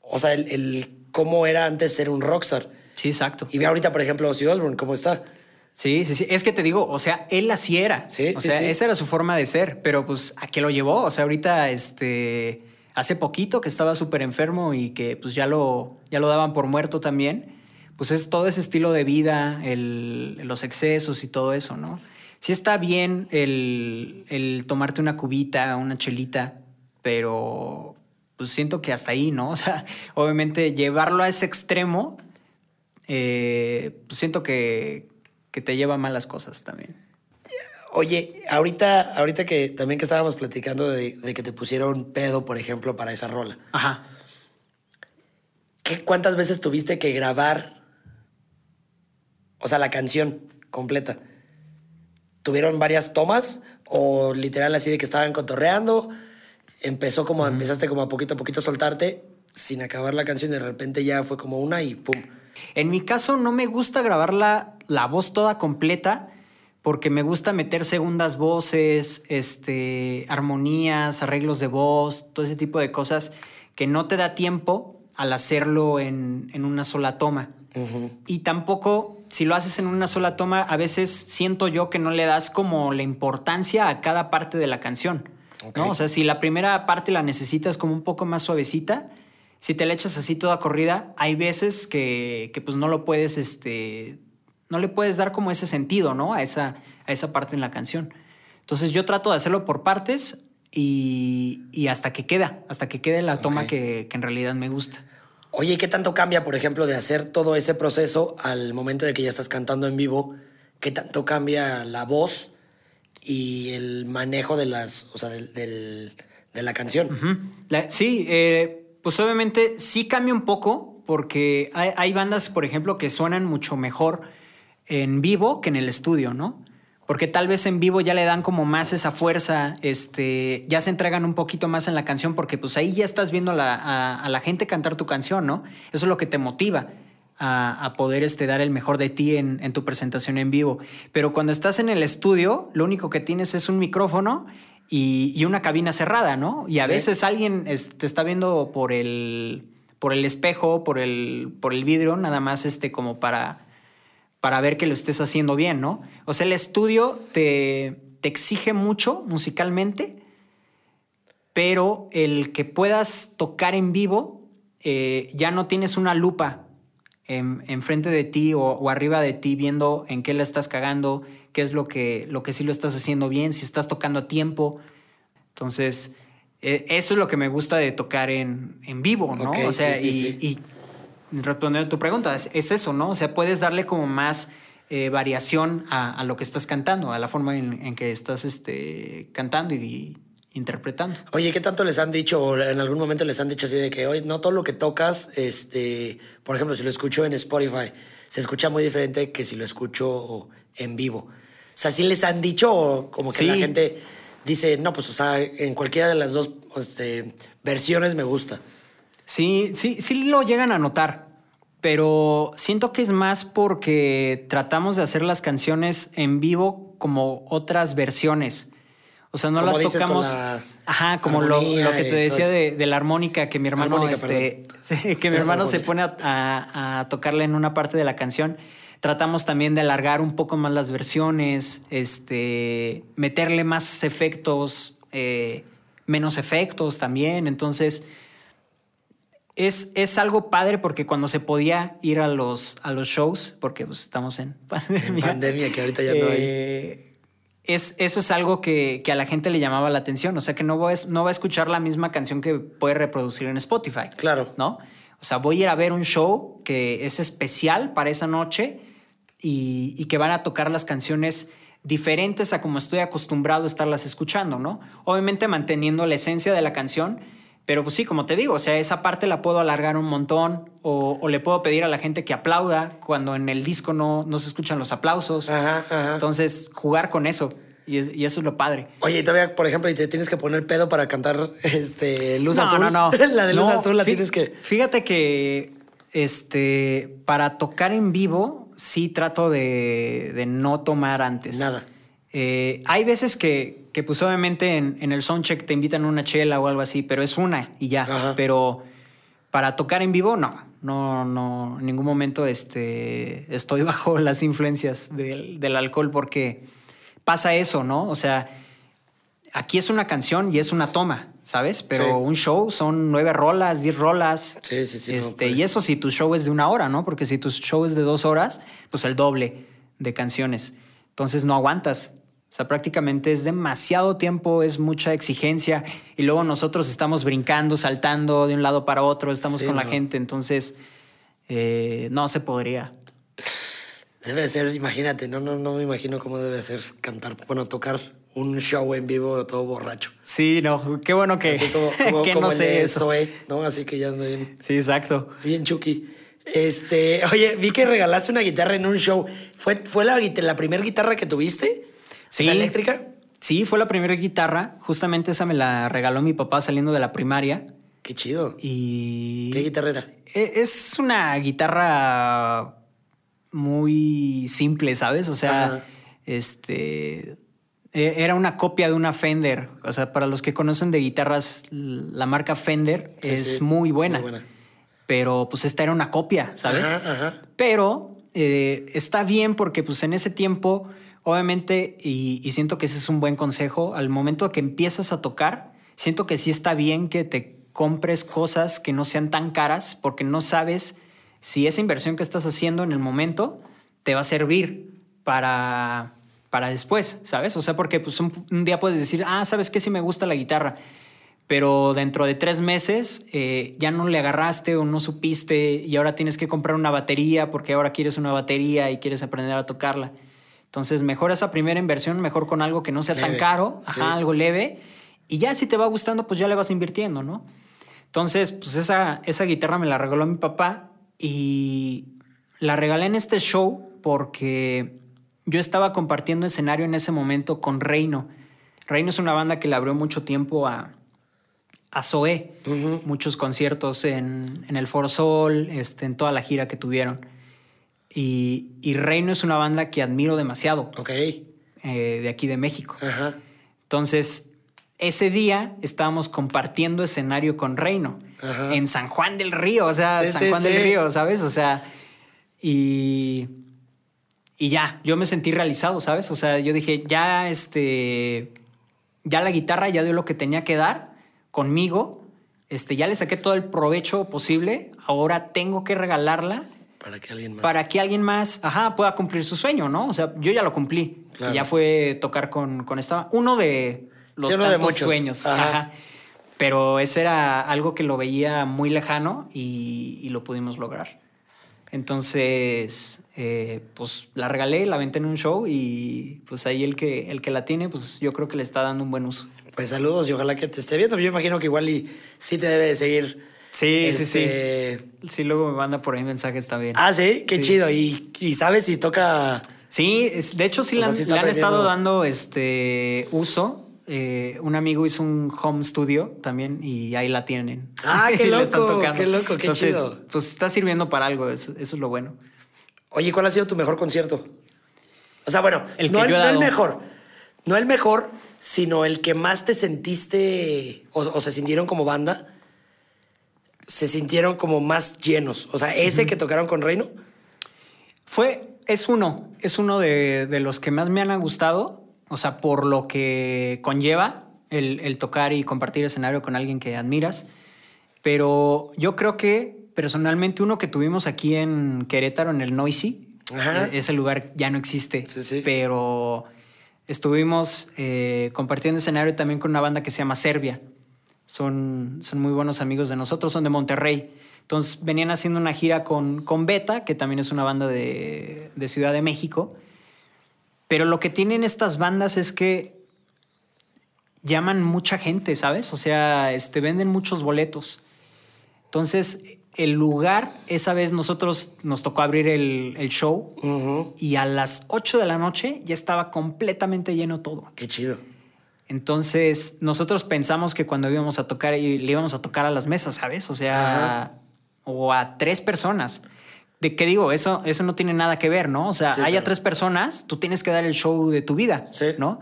o sea, el, el cómo era antes ser un rockstar. Sí, exacto. Y ve ahorita, por ejemplo, Ozzy Osbourne, cómo está. Sí, sí, sí. Es que te digo, o sea, él así era. Sí, o sea, esa era su forma de ser. Pero pues, ¿a qué lo llevó? O sea, ahorita, este, hace poquito que estaba súper enfermo y que pues ya lo, ya lo daban por muerto también. Pues es todo ese estilo de vida, el, los excesos y todo eso, ¿no? Sí está bien el, el tomarte una cubita, una chelita, pero pues siento que hasta ahí, ¿no? O sea, obviamente llevarlo a ese extremo, eh, pues siento que, que te lleva a malas cosas también. Oye, ahorita, ahorita que también que estábamos platicando de, que te pusieron pedo, por ejemplo, para esa rola. Ajá. ¿Qué, ¿Cuántas veces tuviste que grabar, o sea, la canción completa? ¿Tuvieron varias tomas o literal así de que estaban cotorreando? Empezó como, empezaste como a poquito a poquito a soltarte sin acabar la canción y de repente ya fue como una y pum. En mi caso no me gusta grabarla la voz toda completa porque me gusta meter segundas voces, este, armonías, arreglos de voz, todo ese tipo de cosas que no te da tiempo al hacerlo en, una sola toma. Y tampoco, si lo haces en una sola toma, a veces siento yo que no le das como la importancia a cada parte de la canción. ¿no? O sea, si la primera parte la necesitas como un poco más suavecita, si te la echas así toda corrida, hay veces que, que pues no lo puedes este, no le puedes dar como ese sentido, ¿no? A esa, a esa parte en la canción. Entonces yo trato de hacerlo por partes y, hasta que queda, hasta que quede la toma que, en realidad me gusta. Oye, ¿qué tanto cambia, por ejemplo, de hacer todo ese proceso al momento de que ya estás cantando en vivo? ¿Qué tanto cambia la voz y el manejo de las, o sea, de la canción? sí, eh, pues obviamente sí cambia un poco porque hay, bandas, por ejemplo, que suenan mucho mejor en vivo que en el estudio, ¿no? Porque tal vez en vivo ya le dan como más esa fuerza, este, ya se entregan un poquito más en la canción porque pues ahí ya estás viendo a la, gente cantar tu canción, ¿no? Eso es lo que te motiva a, poder este, dar el mejor de ti en, tu presentación en vivo. Pero cuando estás en el estudio, lo único que tienes es un micrófono y, una cabina cerrada, ¿no? Y a veces alguien te está viendo por el, por el espejo, por el, por el vidrio, nada más este, como para para ver que lo estés haciendo bien, ¿no? O sea, el estudio te, te exige mucho musicalmente, pero el que puedas tocar en vivo, eh, ya no tienes una lupa enfrente de ti o, arriba de ti viendo en qué la estás cagando, qué es lo que, lo que sí lo estás haciendo bien, si estás tocando a tiempo. Entonces, eh, eso es lo que me gusta de tocar en, en vivo, ¿no? o sea, y respondiendo a tu pregunta, es, eso, ¿no? O sea, puedes darle como más eh, variación a, lo que estás cantando, a la forma en, que estás este, cantando y, interpretando. Oye, ¿qué tanto les han dicho o en algún momento les han dicho así de que hoy no todo lo que tocas, este, por ejemplo, si lo escucho en Spotify, se escucha muy diferente que si lo escucho en vivo? O sea, ¿sí les han dicho o como que la gente dice, no, pues, o sea, en cualquiera de las dos este, versiones me gusta? Sí, sí, sí lo llegan a notar, pero siento que es más porque tratamos de hacer las canciones en vivo como otras versiones. O sea, no las tocamos. Ajá, como lo, que te decía de, la armónica, que mi hermano, este, que mi hermano se pone a, tocarle en una parte de la canción. Tratamos también de alargar un poco más las versiones, este, meterle más efectos, eh, menos efectos también. Entonces, es, es, algo padre porque cuando se podía ir a los, a los shows, porque pues, estamos en pandemia. pandemia, que ahorita ya no hay. Eh, es, eso es algo que, a la gente le llamaba la atención. O sea, que no va, a, no va a escuchar la misma canción que puede reproducir en Spotify. Claro. ¿No? O sea, voy a ir a ver un show que es especial para esa noche y, y que van a tocar las canciones diferentes a como estoy acostumbrado a estarlas escuchando, ¿no? Obviamente manteniendo la esencia de la canción, pero pues sí, como te digo, o sea, esa parte la puedo alargar un montón o, le puedo pedir a la gente que aplauda cuando en el disco no, no se escuchan los aplausos. Entonces, jugar con eso. Y, eso es lo padre. Oye, y todavía, por ejemplo, y te tienes que poner pedo para cantar este, Luz Azul. No, no, la de Luz Azul la tienes que... Fíjate que este, para tocar en vivo, sí trato de, no tomar antes. Nada. Eh, hay veces que, que pues obviamente en, en, el soundcheck te invitan a una chela o algo así, pero es una y ya. Pero para tocar en vivo, no. No, no, en ningún momento este, estoy bajo las influencias del, del alcohol porque pasa eso, ¿no? O sea, aquí es una canción y es una toma. ¿sabes? Pero un show son nueve rolas, diez rolas. Sí, sí, sí. Este, y eso si tu show es de una hora, ¿no? Porque si tu show es de dos horas, pues el doble de canciones. Entonces no aguantas. O sea, prácticamente es demasiado tiempo, es mucha exigencia. Y luego nosotros estamos brincando, saltando de un lado para otro, estamos con la gente. Entonces, eh, no se podría. Debe ser, imagínate, no, no, no me imagino cómo debe ser cantar, bueno, tocar un show en vivo todo borracho. Sí, no, qué bueno que, Así como, que no sé eso. ¿no? Así que ya ando bien. Sí, exacto. Bien chucky. Este, oye, vi que regalaste una guitarra en un show. ¿Fue, fue la, la primera guitarra que tuviste? Sí. eléctrica? Sí, fue la primera guitarra. Justamente esa me la regaló mi papá saliendo de la primaria. Qué chido. Y. ¿Qué guitarra era? E, es una guitarra muy simple, ¿sabes? O sea, este eh, era una copia de una Fender. O sea, para los que conocen de guitarras, la marca Fender es muy, buena, Pero pues esta era una copia, ¿sabes? Pero eh, está bien porque pues en ese tiempo, obviamente, y, siento que ese es un buen consejo, al momento que empiezas a tocar, siento que sí está bien que te compres cosas que no sean tan caras porque no sabes si esa inversión que estás haciendo en el momento te va a servir para para después, ¿sabes? O sea, porque pues un, día puedes decir, ah, ¿sabes qué? Sí me gusta la guitarra, pero dentro de tres meses eh, ya no le agarraste o no supiste y ahora tienes que comprar una batería porque ahora quieres una batería y quieres aprender a tocarla. Entonces, mejor esa primera inversión, mejor con algo que no sea tan caro, algo leve, y ya si te va gustando, pues ya le vas invirtiendo, ¿no? Entonces, pues esa, esa guitarra me la regaló mi papá y la regalé en este show porque yo estaba compartiendo escenario en ese momento con Reino. Reino es una banda que le abrió mucho tiempo a, a Zoé, muchos conciertos en, el For Sol, este, en toda la gira que tuvieron. Y, Reino es una banda que admiro demasiado. Ok. Eh, de aquí de México. Entonces, ese día estábamos compartiendo escenario con Reino en San Juan del Río, o sea, San Juan del Río, ¿sabes? O sea, y y ya, yo me sentí realizado, ¿sabes? O sea, yo dije, ya este, ya la guitarra ya dio lo que tenía que dar conmigo, este, ya le saqué todo el provecho posible, ahora tengo que regalarla. Para que alguien más. Para que alguien más, ajá, pueda cumplir su sueño, ¿no? O sea, yo ya lo cumplí. ya fue tocar con, con esta, uno de los tantos sueños. Ajá. Pero ese era algo que lo veía muy lejano y, y lo pudimos lograr. Entonces, eh, pues la regalé, la aventé en un show y pues ahí el que, el que la tiene, pues yo creo que le está dando un buen uso. Pues saludos y ojalá que te esté viendo. Yo imagino que igual y sí te debe de seguir. Sí, sí, sí. Este, sí, luego me manda por ahí mensajes también. Ah, sí, qué chido. ¿Y, ¿Y, sabes si toca? Sí, de hecho sí, le han, estado dando este uso. Eh, un amigo hizo un home studio también y ahí la tienen. Ah, qué loco, qué loco, qué chido. Pues está sirviendo para algo, eso es lo bueno. Oye, ¿cuál ha sido tu mejor concierto? O sea, bueno, el no, el, mejor, no el mejor, sino el que más te sentiste o, se sintieron como banda, se sintieron como más llenos. O sea, ese que tocaron con Reino. Fue, es uno, es uno de, los que más me han gustado, o sea, por lo que conlleva, el, tocar y compartir escenario con alguien que admiras. Pero yo creo que personalmente uno que tuvimos aquí en Querétaro, en el Noisy, e-, ese lugar ya no existe. Pero estuvimos eh, compartiendo escenario también con una banda que se llama Serbia. Son, son muy buenos amigos de nosotros, son de Monterrey. Entonces venían haciendo una gira con, con Beta, que también es una banda de, de Ciudad de México. Pero lo que tienen estas bandas es que llaman mucha gente, ¿sabes? O sea, este, venden muchos boletos. Entonces, el lugar, esa vez nosotros nos tocó abrir el, show y a las 8 de la noche ya estaba completamente lleno todo. Qué chido. Entonces, nosotros pensamos que cuando íbamos a tocar, le íbamos a tocar a las mesas, ¿sabes? O sea, o a tres personas. ¿De qué digo? Eso, eso no tiene nada que ver, ¿no? O sea, haya tres personas, tú tienes que dar el show de tu vida, ¿no?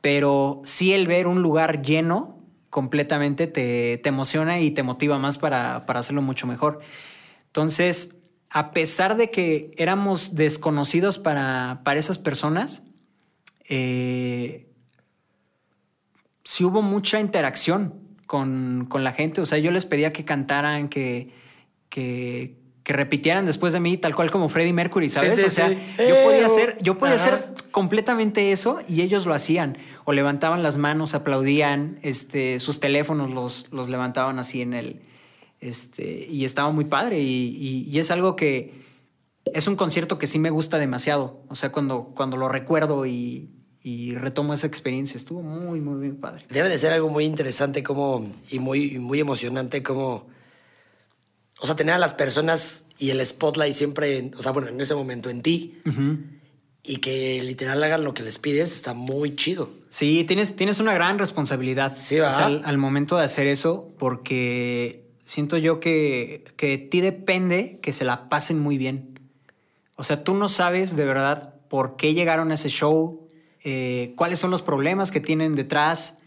Pero sí el ver un lugar lleno completamente te, emociona y te motiva más para, hacerlo mucho mejor. Entonces, a pesar de que éramos desconocidos para, para esas personas, eh, sí hubo mucha interacción con, la gente. O sea, yo les pedía que cantaran, que, que, repitieran después de mí, tal cual como Freddie Mercury, ¿sabes? o sea, yo podía hacer, yo podía hacer completamente eso y ellos lo hacían o levantaban las manos, aplaudían, este, sus teléfonos los, los levantaban así en el... Este, y estaba muy padre y, y, es algo que es un concierto que sí me gusta demasiado. O sea, cuando, cuando lo recuerdo y, y retomo esa experiencia, estuvo muy, muy, muy padre. Debe de ser algo muy interesante como, y muy, muy emocionante como... O sea, tener a las personas y el spotlight siempre, o sea, bueno, en ese momento en ti y que literal hagan lo que les pides, está muy chido. Sí, tienes, tienes una gran responsabilidad sí, al, momento de hacer eso, porque siento yo que, que ti depende que se la pasen muy bien. O sea, tú no sabes de verdad por qué llegaron a ese show, eh, cuáles son los problemas que tienen detrás,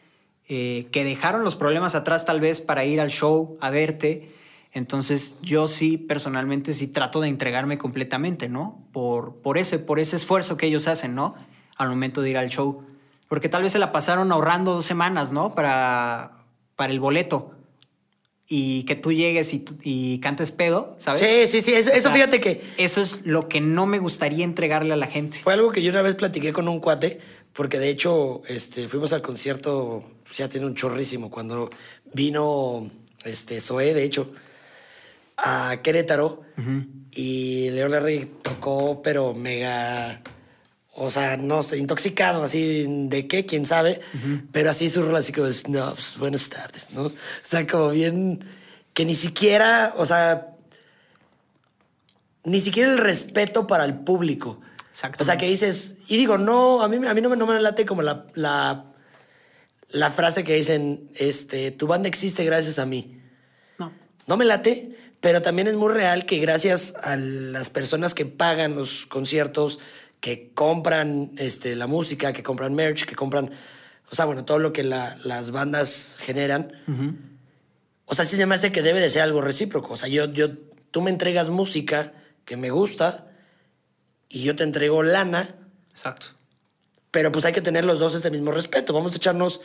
eh, que dejaron los problemas atrás tal vez para ir al show a verte. Entonces yo sí personalmente sí trato de entregarme completamente, ¿no? Por, por, ese, por ese esfuerzo que ellos hacen, ¿no? Al momento de ir al show. Porque tal vez se la pasaron ahorrando dos semanas, ¿no? Para, para el boleto. Y que tú llegues y, y cantes pedo, ¿sabes? Sí, sí, sí. Eso, fíjate que... Eso es lo que no me gustaría entregarle a la gente. Fue algo que yo una vez platiqué con un cuate, porque de hecho este, fuimos al concierto, ya tiene un chorrísimo, cuando vino este, Zoé, de hecho a Querétaro y León Larry tocó, pero mega. O sea, no sé, intoxicado, así de qué, quién sabe, pero así su rol así como, no, pues, buenas tardes, ¿no? O sea, como bien, que ni siquiera, o sea, ni siquiera el respeto para el público. O sea, que dices, y digo, no, a mí, a mí no, me, no me late como la, la, la frase que dicen, este, tu banda existe gracias a mí. No. No me late, pero también es muy real que gracias a las personas que pagan los conciertos, que compran este, la música, que compran merch, que compran, o sea, bueno, todo lo que las bandas generan, o sea, sí se me hace que debe de ser algo recíproco. O sea, yo, yo, tú me entregas música que me gusta y yo te entrego lana. Exacto. Pero pues hay que tener los dos este mismo respeto. Vamos a echarnos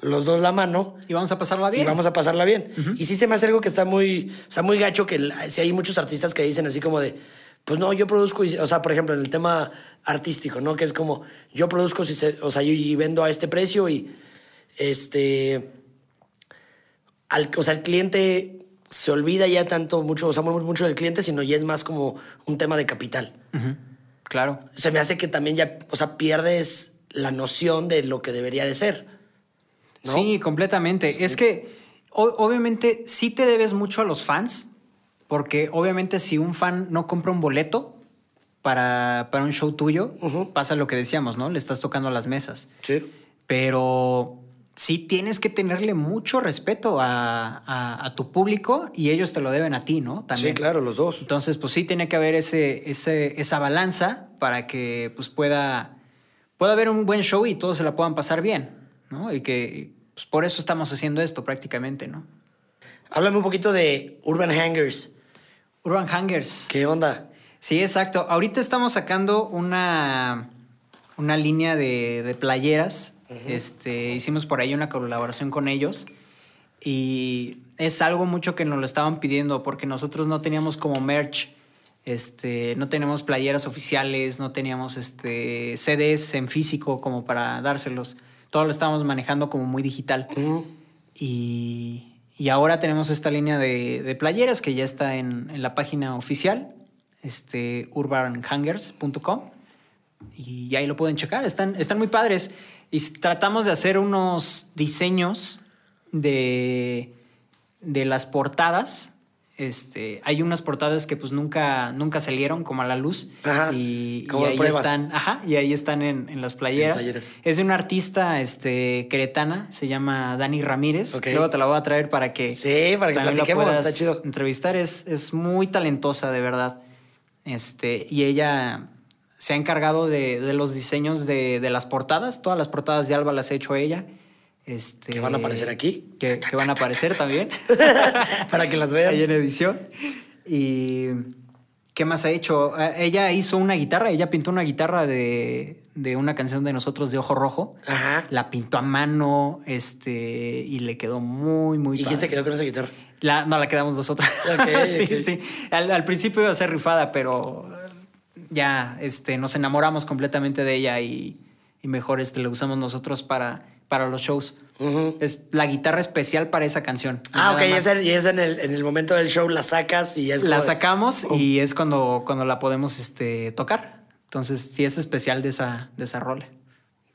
los dos la mano. Y vamos a pasarla bien. Y vamos a pasarla bien. Y sí se me hace algo que está muy, o sea, muy gacho que si hay muchos artistas que dicen así como de, pues no, yo produzco, y, o sea, por ejemplo, en el tema artístico, ¿no? Que es como, yo produzco, si o sea, yo y vendo a este precio y, este, al, o sea, el cliente se olvida ya tanto mucho, o sea, mucho del cliente, sino ya es más como un tema de capital. Claro. Se me hace que también ya, o sea, pierdes la noción de lo que debería de ser. Sí, completamente. Es que obviamente sí te debes mucho a los fans, porque obviamente si un fan no compra un boleto para, para un show tuyo, pasa lo que decíamos, ¿no? Le estás tocando a las mesas. Sí. Pero sí tienes que tenerle mucho respeto a, tu público y ellos te lo deben a ti, ¿no? También. Sí, claro, los dos. Entonces, pues sí tiene que haber ese, ese, esa balanza para que pues pueda, pueda haber un buen show y todos se la puedan pasar bien, ¿no? Y que pues por eso estamos haciendo esto prácticamente, ¿no? Háblame un poquito de Urban Hangers. Urban Hangers. ¿Qué onda? Sí, exacto. Ahorita estamos sacando una, una línea de, playeras Este, hicimos por ahí una colaboración con ellos y es algo mucho que nos lo estaban pidiendo porque nosotros no teníamos como merch, este, no teníamos playeras oficiales, no teníamos este, CDs en físico como para dárselos. Todo lo estábamos manejando como muy digital. y, ahora tenemos esta línea de, playeras que ya está en, en la página oficial, este, urbanhangers.com. Y ahí lo pueden checar, están, están muy padres. Y tratamos de hacer unos diseños de, de las portadas. Este, hay unas portadas que pues nunca, nunca salieron como a la luz. y, ahí están, ajá, y ahí están en, las playeras. Es de una artista este, queretana, se llama Dani Ramírez. Luego te la voy a traer para que, sí, para que platiquemos, está chido. entrevistar. Es, es muy talentosa, de verdad. Este, y ella se ha encargado de, los diseños de, las portadas. Todas las portadas de Alba las ha hecho ella. Este, que van a aparecer aquí. Que, van a aparecer también. Para que las vean. Ahí en edición. Y. ¿Qué más ha hecho? Eh, ella hizo una guitarra, ella pintó una guitarra de, una canción de nosotros de Ojo Rojo. Ajá. La pintó a mano, este, y le quedó muy, muy ¿Y quién se quedó con esa guitarra? La, no, la quedamos nosotros. sí, sí. Al, al, principio iba a ser rifada, pero ya este, nos enamoramos completamente de ella y, mejor este, la usamos nosotros para, para los shows. Es la guitarra especial para esa canción. Ah, ok, y es, en, el, momento del show la sacas y es La sacamos y es cuando, cuando la podemos este, tocar. Entonces, sí es especial de esa, de esa rola.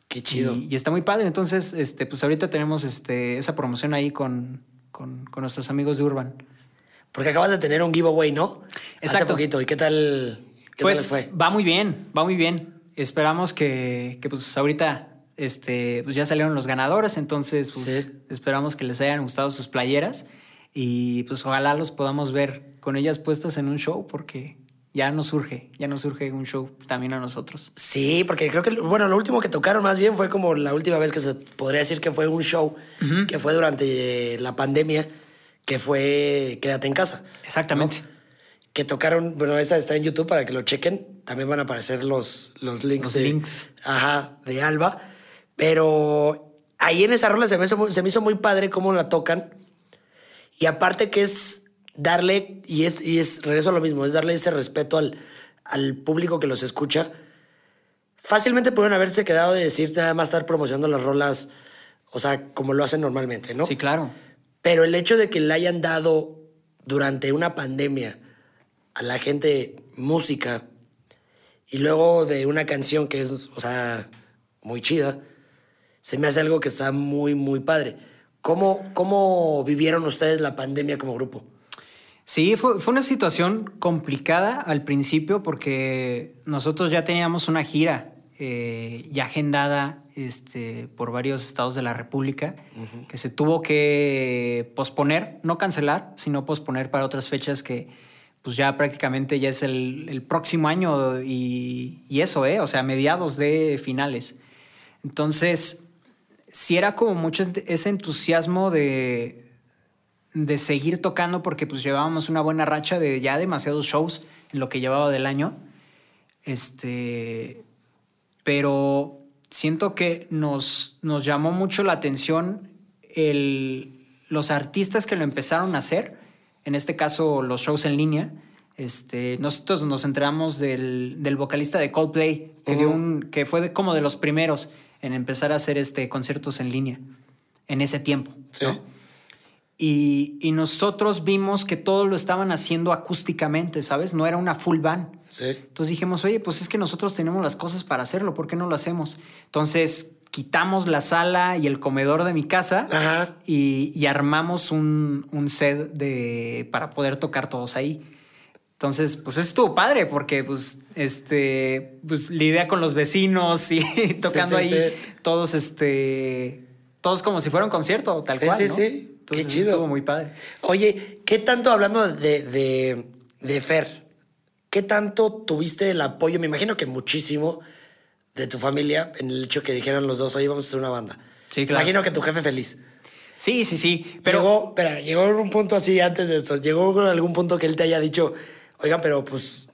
Qué chido. Y, está muy padre. Entonces, este, pues ahorita tenemos este, esa promoción ahí con, con, nuestros amigos de Urban. Porque acabas de tener un giveaway, ¿no? Exacto. Hace poquito. ¿Y qué tal? pues va muy bien, va muy bien. Esperamos que, pues ahorita este, pues ya salieron los ganadores, entonces pues, esperamos que les hayan gustado sus playeras y pues ojalá los podamos ver con ellas puestas en un show porque ya nos surge, ya nos surge un show también a nosotros. Sí, porque creo que, bueno, lo último que tocaron más bien fue como la última vez que se podría decir que fue un show, que fue durante la pandemia, que fue Quédate en casa. Exactamente que tocaron, bueno, esa está en YouTube para que lo chequen. También van a aparecer los, los links. Los de, links. Ajá, de Alba. Pero ahí en esa rola se me, hizo, se me hizo muy padre cómo la tocan. Y aparte que es darle, y es, y es, regreso a lo mismo, es darle ese respeto al, al público que los escucha. Fácilmente pueden haberse quedado de decir nada más estar promocionando las rolas, o sea, como lo hacen normalmente, ¿no? Sí, claro. Pero el hecho de que le hayan dado durante una pandemia a la gente música y luego de una canción que es, o sea, muy chida, se me hace algo que está muy, muy padre. ¿Cómo, cómo vivieron ustedes la pandemia como grupo? Sí, fue, fue, una situación complicada al principio porque nosotros ya teníamos una gira eh, ya agendada este, por varios estados de la República que se tuvo que posponer, no cancelar, sino posponer para otras fechas que, pues ya prácticamente ya es el, próximo año y, eso, ¿eh? O sea, mediados de finales. Entonces, sí era como mucho ese entusiasmo de, de seguir tocando porque pues llevábamos una buena racha de ya demasiados shows en lo que llevaba del año. Este, pero siento que nos, nos llamó mucho la atención el, los artistas que lo empezaron a hacer en este caso los shows en línea. Este, nosotros nos enteramos del, del vocalista de Coldplay, que, dio un, que fue como de los primeros en empezar a hacer este, conciertos en línea en ese tiempo. Y, y, nosotros vimos que todo lo estaban haciendo acústicamente, ¿sabes? No era una full band. Entonces dijimos, oye, pues es que nosotros tenemos las cosas para hacerlo, ¿por qué no lo hacemos? Entonces quitamos la sala y el comedor de mi casa Y, armamos un, set de, para poder tocar todos ahí. Entonces, pues eso estuvo padre porque, pues, este, pues la idea con los vecinos y tocando ahí todos, este, todos como si fuera un concierto, tal cual. Sí, sí, Entonces, Qué chido. Estuvo muy padre. Oye, ¿qué tanto hablando de, de, de Fer? ¿Qué tanto tuviste el apoyo? Me imagino que muchísimo de tu familia en el hecho que dijeron los dos, oye, vamos a hacer una banda. Sí, claro. Imagino que tu jefe feliz. Sí, sí, sí. Pero. Llegó, espera, llegó un punto así antes de eso. Llegó algún punto que él te haya dicho, oigan, pero pues,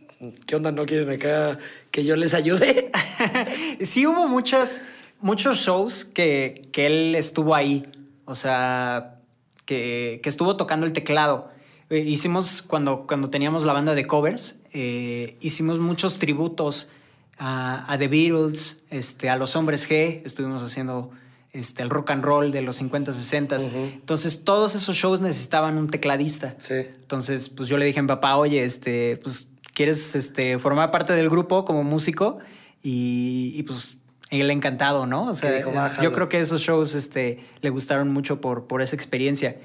¿qué onda? ¿No quieren acá que yo les ayude? sí, hubo muchas muchos shows que, que él estuvo ahí. O sea, que, que estuvo tocando el teclado. Eh, hicimos, cuando, cuando teníamos la banda de covers, eh, hicimos muchos tributos a, a, The Beatles, este, a los hombres G, estuvimos haciendo este, el rock and roll de los 50, 60. Entonces, todos esos shows necesitaban un tecladista. Entonces, pues yo le dije a mi papá, oye, este, pues, ¿quieres este, formar parte del grupo como músico? Y, y pues él encantado, ¿no? O sea, yo creo que esos shows este, le gustaron mucho por, por esa experiencia.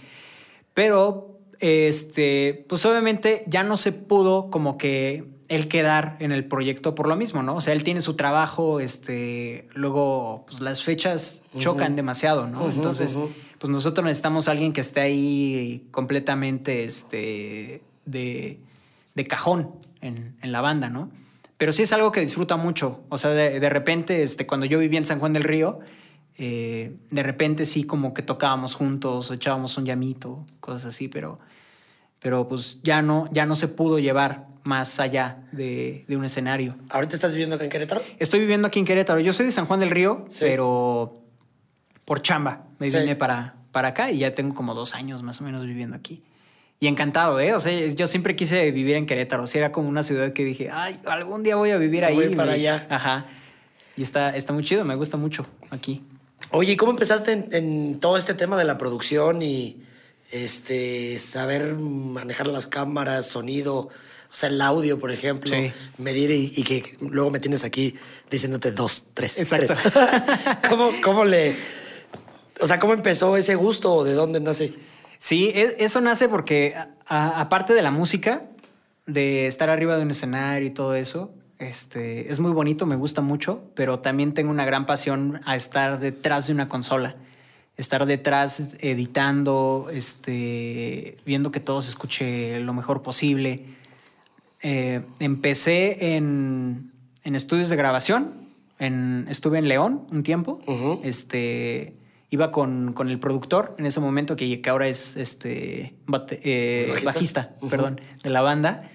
Pero, este, pues obviamente ya no se pudo como que él quedar en el proyecto por lo mismo, ¿no? O sea, él tiene su trabajo, este, luego pues, las fechas chocan demasiado, ¿no? Entonces, pues nosotros necesitamos a alguien que esté ahí completamente, este, de, de cajón en, en la banda, ¿no? Pero sí es algo que disfruta mucho. O sea, de, repente, este, cuando yo vivía en San Juan del Río, eh, de repente sí como que tocábamos juntos, echábamos un llamito, cosas así, pero, pero pues ya no, ya no se pudo llevar más allá de, un escenario. ¿Ahorita estás viviendo aquí en Querétaro? Estoy viviendo aquí en Querétaro. Yo soy de San Juan del Río, pero por chamba me vine para, para acá y ya tengo como dos años más o menos viviendo aquí. Y encantado, ¿eh? O sea, yo siempre quise vivir en Querétaro. O sea, era como una ciudad que dije, ay, algún día voy a vivir ahí. Voy para allá. Ajá. Y está, está muy chido, me gusta mucho aquí. Oye, ¿y cómo empezaste en, todo este tema de la producción y este saber manejar las cámaras, sonido, o sea, el audio, por ejemplo, medir y, que luego me tienes aquí diciéndote dos, tres. Exacto. ¿Cómo, ¿Cómo le. O sea, ¿cómo empezó ese gusto o de dónde nace? Sí, e, eso nace porque aparte de la música, de estar arriba de un escenario y todo eso, este, es muy bonito, me gusta mucho, pero también tengo una gran pasión a estar detrás de una consola, estar detrás editando, este, viendo que todo se escuche lo mejor posible. Eh, empecé en, estudios de grabación, en, estuve en León un tiempo, este, iba con, el productor en ese momento, que, que ahora es este eh, bajista, perdón, de la banda.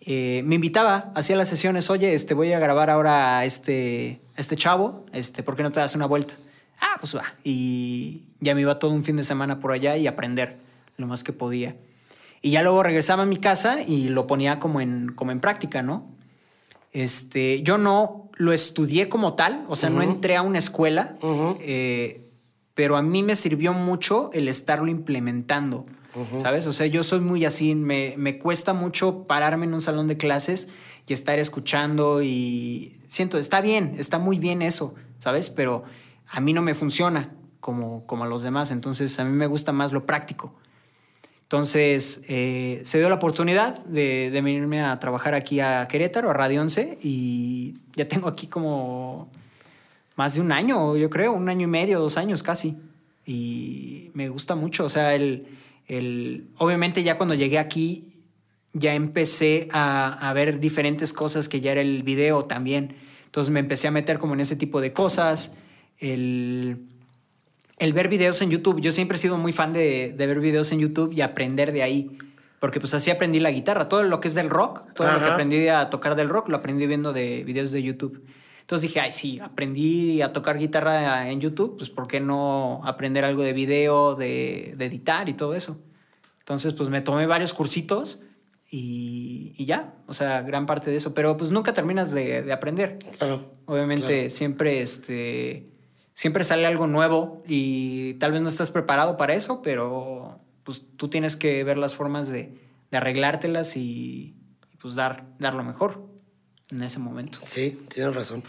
Eh, me invitaba, hacía las sesiones, oye, este, voy a grabar ahora a este, este chavo, este, ¿por qué no te das una vuelta? Ah, pues va. Y ya me iba todo un fin de semana por allá y aprender lo más que podía. Y ya luego regresaba a mi casa y lo ponía como en, como en práctica, ¿no? Este, yo no lo estudié como tal, o sea, no entré a una escuela pero a mí me sirvió mucho el estarlo implementando, ¿sabes? O sea, yo soy muy así, me, me, cuesta mucho pararme en un salón de clases y estar escuchando y siento, está bien, está muy bien eso, ¿sabes? Pero a mí no me funciona como, como a los demás, entonces a mí me gusta más lo práctico. Entonces, eh, se dio la oportunidad de, de, venirme a trabajar aquí a Querétaro, a Radio 11, y ya tengo aquí como más de un año, yo creo, un año y medio, dos años casi. Y me gusta mucho, o sea, el, el obviamente ya cuando llegué aquí ya empecé a, a, ver diferentes cosas que ya era el video también. Entonces me empecé a meter como en ese tipo de cosas. El, el ver videos en YouTube. Yo siempre he sido muy fan de, de, ver videos en YouTube y aprender de ahí. Porque pues así aprendí la guitarra. Todo lo que es del rock, todo lo que aprendí a tocar del rock, lo aprendí viendo de videos de YouTube. Entonces dije, ay, sí, aprendí a tocar guitarra en YouTube, pues ¿por qué no aprender algo de video, de, editar y todo eso? Entonces, pues me tomé varios cursitos y, ya, o sea, gran parte de eso, pero pues nunca terminas de, aprender. Claro. Obviamente siempre, este, siempre sale algo nuevo y tal vez no estás preparado para eso, pero pues tú tienes que ver las formas de, arreglártelas y, y, pues dar, dar lo mejor en ese momento. Sí, tienes razón.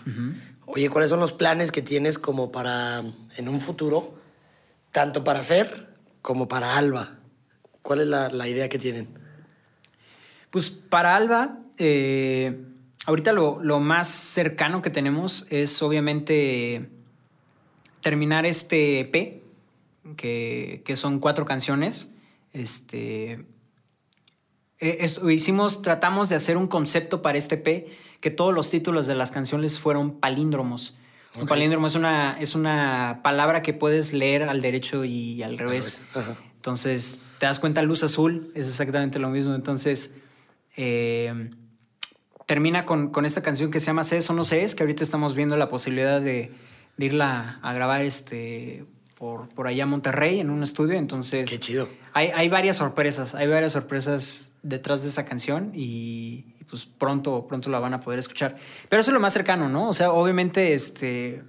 Oye, ¿cuáles son los planes que tienes como para en un futuro, tanto para Fer como para Alba? ¿Cuál es la, idea que tienen? Pues para Alba, eh, ahorita lo, más cercano que tenemos es obviamente terminar este EP, que, que son cuatro canciones. Este, eh, hicimos, tratamos de hacer un concepto para este EP que todos los títulos de las canciones fueron palíndromos. Un palíndromo es una, es una palabra que puedes leer al derecho y al revés. Entonces, te das cuenta, luz azul es exactamente lo mismo. Entonces, eh, termina con, esta canción que se llama Sé o no sé, que ahorita estamos viendo la posibilidad de, irla a grabar este por, por allá a Monterrey en un estudio. Entonces. Qué chido. Hay, hay varias sorpresas, hay varias sorpresas detrás de esa canción y, pues pronto, pronto la van a poder escuchar. Pero eso es lo más cercano, ¿no? O sea, obviamente, este.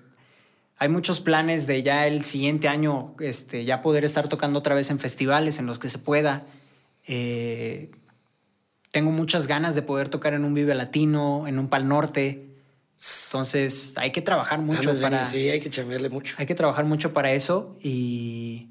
Hay muchos planes de ya el siguiente año, este, ya poder estar tocando otra vez en festivales en los que se pueda. Eh, tengo muchas ganas de poder tocar en un Vive Latino, en un Pal Norte. Entonces hay que trabajar mucho para. Sí, hay que chambearle mucho. Hay que trabajar mucho para eso y.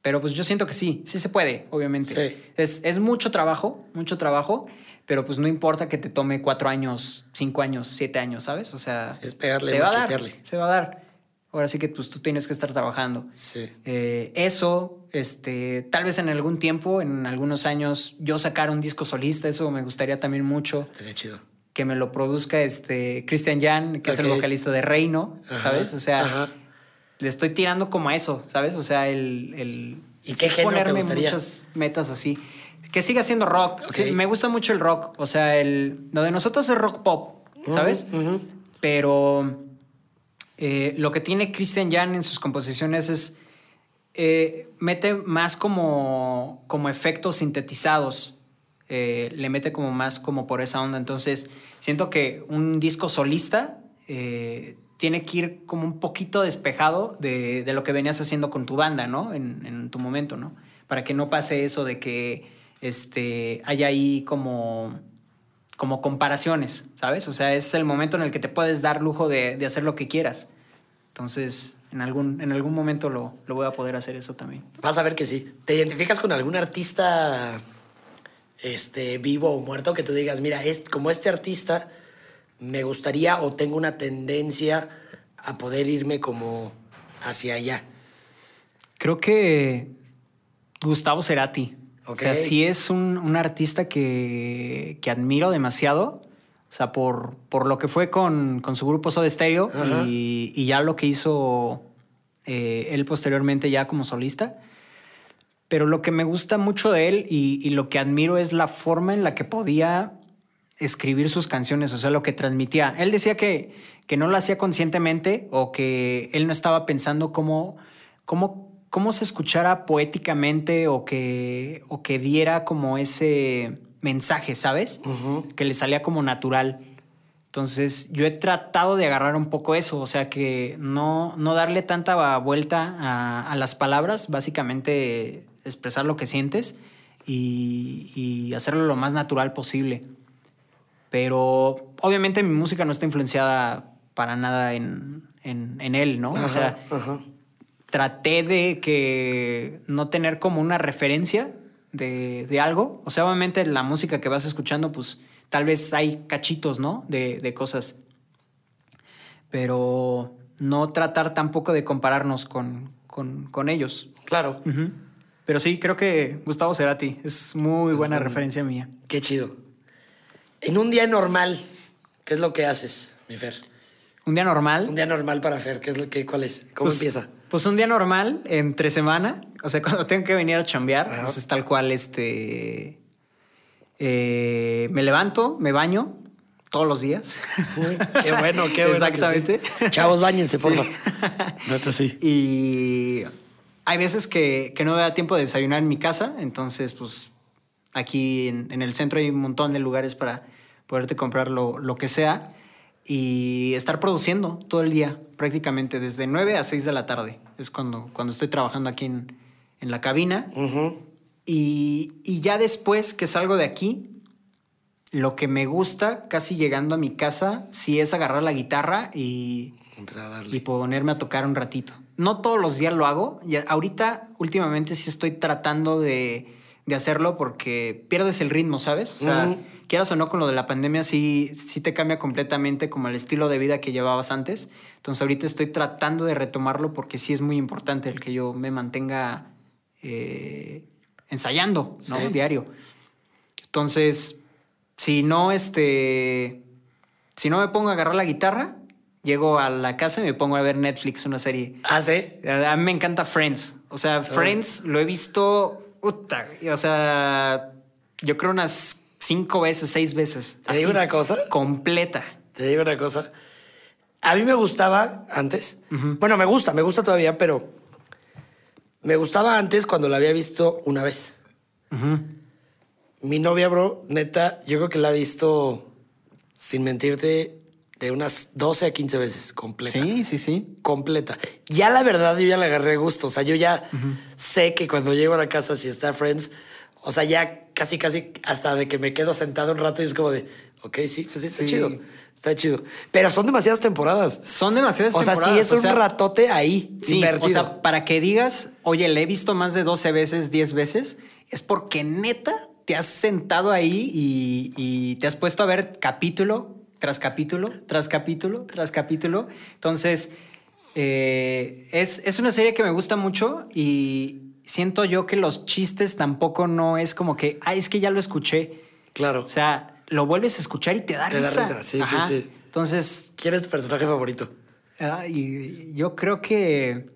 Pero pues yo siento que sí, sí se puede, obviamente. Sí. Es, es mucho trabajo, mucho trabajo, pero pues no importa que te tome cuatro años, cinco años, siete años, ¿sabes? O sea, es pegarle, se va a dar. Se va a dar. Ahora sí que pues tú tienes que estar trabajando. Sí. Eh, eso, este, tal vez en algún tiempo, en algunos años, yo sacar un disco solista, eso me gustaría también mucho. Estaría chido que me lo produzca este Christian Jan, que es el vocalista de Reino, ¿sabes? O sea, le estoy tirando como a eso, ¿sabes? O sea, el, el ¿Y qué ponerme muchas metas así. Que siga siendo rock. me gusta mucho el rock. O sea, el, lo de nosotros es rock pop, ¿sabes? Pero eh, lo que tiene Christian Jan en sus composiciones es. Eh, mete más como, como efectos sintetizados. Eh, le mete como más como por esa onda. Entonces, siento que un disco solista eh, tiene que ir como un poquito despejado de, lo que venías haciendo con tu banda, ¿no? En, tu momento, ¿no? Para que no pase eso de que este, haya ahí como, como comparaciones, ¿sabes? O sea, es el momento en el que te puedes dar lujo de, hacer lo que quieras. Entonces, en algún, en algún momento lo, lo voy a poder hacer eso también. Vas a ver que sí. ¿Te identificas con algún artista este, vivo o muerto que tú digas, mira, es, como este artista me gustaría o tengo una tendencia a poder irme como hacia allá? Creo que Gustavo Cerati. O sea, sí es un, artista que, admiro demasiado. O sea, por, por lo que fue con, su grupo Soda Stereo y, ya lo que hizo eh, él posteriormente ya como solista pero lo que me gusta mucho de él y, lo que admiro es la forma en la que podía escribir sus canciones, o sea, lo que transmitía. Él decía que, que no lo hacía conscientemente o que él no estaba pensando cómo, cómo, cómo se escuchara poéticamente o que, o que diera como ese mensaje, ¿sabes? Que le salía como natural. Entonces, yo he tratado de agarrar un poco eso, o sea, que no, no darle tanta vuelta a, a las palabras, básicamente expresar lo que sientes y, hacerlo lo más natural posible. Pero obviamente mi música no está influenciada para nada en, él, ¿no? o sea, traté de que no tener como una referencia de, algo. O sea, obviamente la música que vas escuchando, pues tal vez hay cachitos, ¿no? De, cosas. Pero no tratar tampoco de compararnos con, ellos. Claro. Pero sí, creo que Gustavo Cerati es muy buena referencia mía. Qué chido. En un día normal, ¿qué es lo que haces, mi Fer? ¿Un día normal? Un día normal para Fer, ¿qué es lo que, cuál es? ¿Cómo pues, empieza? Pues un día normal, entre semana, o sea, cuando tengo que venir a chambear, pues es tal cual, este... Eh, me levanto, me baño, todos los días. qué bueno, qué bueno. Exactamente. Chavos, bañense, por favor. sí. Y hay veces que, no me da tiempo de desayunar en mi casa, entonces pues aquí en, el centro hay un montón de lugares para poderte comprar lo, que sea y estar produciendo todo el día, prácticamente desde 9 a 6 de la tarde. Es cuando, cuando estoy trabajando aquí en, la cabina. y, y, ya después que salgo de aquí, lo que me gusta, casi llegando a mi casa, sí es agarrar la guitarra y, y ponerme a tocar un ratito. No todos los días lo hago. Y ahorita, últimamente, sí estoy tratando de, hacerlo porque pierdes el ritmo, ¿sabes? O sea, quieras o no, con lo de la pandemia sí, sí te cambia completamente como el estilo de vida que llevabas antes. Entonces ahorita estoy tratando de retomarlo porque sí es muy importante el que yo me mantenga eh, ensayando, ¿no? Diario. Entonces, si no, este, si no me pongo a agarrar la guitarra, llego a la casa y me pongo a ver Netflix, una serie. Ah, sí. A mí me encanta Friends. O sea, Friends lo he visto. o sea, yo creo unas cinco veces, seis veces. ¿Te digo una cosa? Completa. Te digo una cosa. A mí me gustaba antes. Bueno, me gusta, me gusta todavía, pero me gustaba antes cuando la había visto una vez. Mi novia, bro, neta, yo creo que la ha visto, sin mentirte, de unas 12 a 15 veces completa. Sí, sí, sí. Completa. Ya la verdad, yo ya le agarré gusto. O sea, yo ya sé que cuando llego a la casa, si está Friends, o sea, ya casi, casi hasta de que me quedo sentado un rato y es como de, ok, sí, pues sí, está chido. Está chido. Pero son demasiadas temporadas. Son demasiadas temporadas. O sea, sí es un ratote ahí sí, invertido. O sea, para que digas, oye, le he visto más de 12 veces, 10 veces, es porque neta te has sentado ahí y, te has puesto a ver capítulo tras capítulo, tras capítulo, tras capítulo. Entonces, eh, es, es una serie que me gusta mucho y siento yo que los chistes tampoco no es como que, ay, es que ya lo escuché. Claro. O sea, lo vuelves a escuchar y te da te risa. Da risa. Sí, sí, sí. Entonces. ¿Quién es tu personaje favorito? yo creo que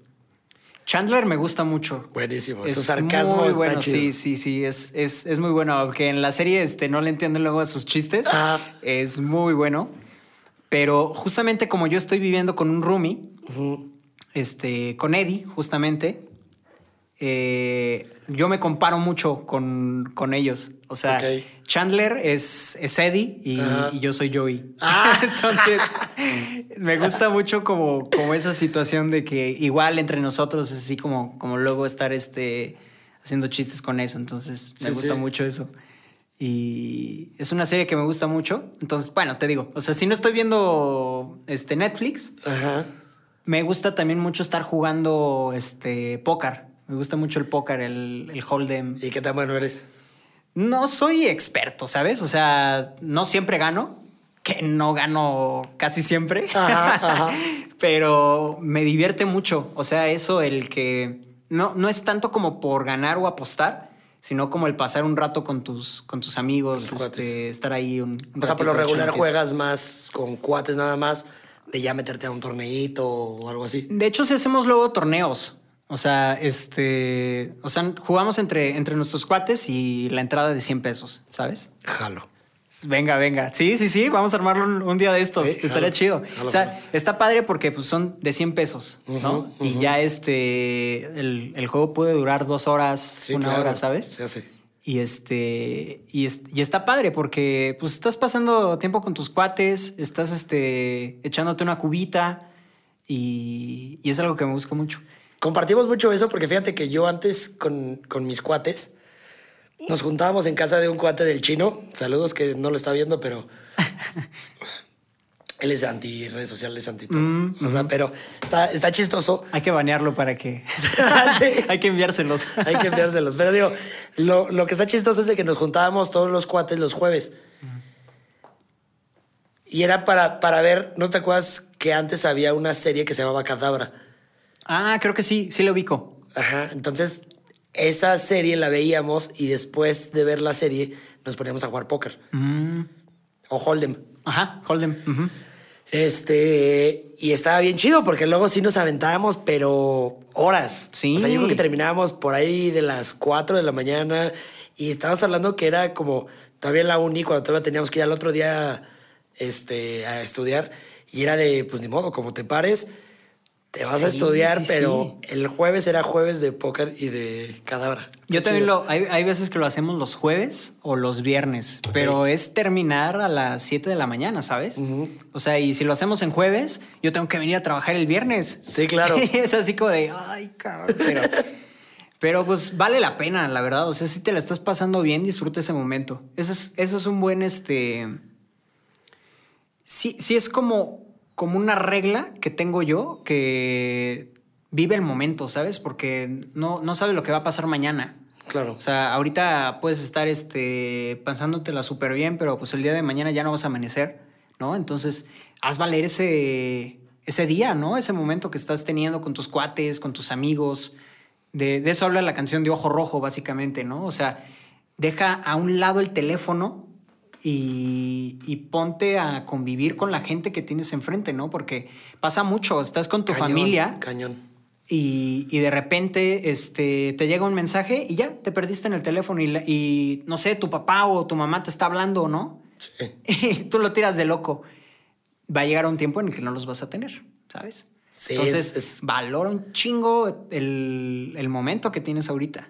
Chandler me gusta mucho. Buenísimo. Su sarcasmo muy bueno. Sí, sí, sí. Es, es, muy bueno. Aunque en la serie este, no le entiendo luego a sus chistes. Es muy bueno. Pero justamente como yo estoy viviendo con un roomie, este, con Eddie, justamente, eh, yo me comparo mucho con, ellos. O sea, Chandler es, es Eddie y, yo soy Joey. Ah. Entonces, me gusta mucho como, como esa situación de que igual entre nosotros es así como, como luego estar este, haciendo chistes con eso. Entonces, me gusta mucho eso. Y es una serie que me gusta mucho. Entonces, bueno, te digo, o sea, si no estoy viendo este Netflix, me gusta también mucho estar jugando este póker. Me gusta mucho el póker, el, el hold'em. ¿Y qué tan bueno eres? No soy experto, ¿sabes? O sea, no siempre gano, que no gano casi siempre, pero me divierte mucho. O sea, eso, el que no, no es tanto como por ganar o apostar, sino como el pasar un rato con tus, con tus amigos, este, estar ahí un, O sea, por lo regular juegas más con cuates nada más de ya meterte a un torneito o algo así. De hecho, si hacemos luego torneos. O sea, este. O sea, jugamos entre, entre nuestros cuates y la entrada de 100 pesos, ¿sabes? Jalo. Venga, venga. Sí, sí, sí, vamos a armarlo un, día de estos. Estaría chido. o sea, está padre porque pues, son de 100 pesos, ¿no? Y ya este. El, juego puede durar dos horas, una hora, ¿sabes? Se hace. Y este. Y, y, está padre porque pues estás pasando tiempo con tus cuates, estás este, echándote una cubita y, y es algo que me gusta mucho. Compartimos mucho eso porque fíjate que yo antes con, mis cuates nos juntábamos en casa de un cuate del chino. Saludos que no lo está viendo, pero él es anti redes sociales, anti todo. Mm, o sea, pero está, chistoso. Hay que banearlo para que. Hay que enviárselos. Hay que enviárselos. Pero digo, lo, lo, que está chistoso es de que nos juntábamos todos los cuates los jueves. Y era para, para ver, ¿no te acuerdas que antes había una serie que se llamaba Cadabra? Ah, creo que sí, sí lo ubico. Ajá, entonces esa serie la veíamos y después de ver la serie nos poníamos a jugar póker. Mm. O Hold'em. Ajá, Hold'em. Este, y estaba bien chido porque luego sí nos aventábamos, pero horas. Sí. O sea, yo creo que terminábamos por ahí de las 4 de la mañana y estábamos hablando que era como todavía la uni, cuando todavía teníamos que ir al otro día este, a estudiar y era de, pues ni modo, como te pares te vas a estudiar, pero el jueves era jueves de póker y de cadabra. Yo también lo, hay, veces que lo hacemos los jueves o los viernes, pero es terminar a las 7 de la mañana, ¿sabes? O sea, y si lo hacemos en jueves, yo tengo que venir a trabajar el viernes. Sí, claro. es así como de, ay, cabrón, pero... Pero pues vale la pena, la verdad. O sea, si te la estás pasando bien, disfruta ese momento. Eso es, eso es un buen, este... Sí, sí es como como una regla que tengo yo que vive el momento, ¿sabes? Porque no, no sabe lo que va a pasar mañana. Claro. O sea, ahorita puedes estar este, pasándotela súper bien, pero pues el día de mañana ya no vas a amanecer, ¿no? Entonces, haz valer ese, ese día, ¿no? Ese momento que estás teniendo con tus cuates, con tus amigos. De, de eso habla la canción de Ojo Rojo, básicamente, ¿no? O sea, deja a un lado el teléfono y, ponte a convivir con la gente que tienes enfrente, ¿no? Porque pasa mucho, estás con tu familia. Cañón. Y, de repente este, te llega un mensaje y ya te perdiste en el teléfono y, no sé, tu papá o tu mamá te está hablando, ¿no? Sí. Y tú lo tiras de loco. va a llegar un tiempo en el que no los vas a tener, ¿sabes? Sí, Entonces, valora un chingo el, momento que tienes ahorita.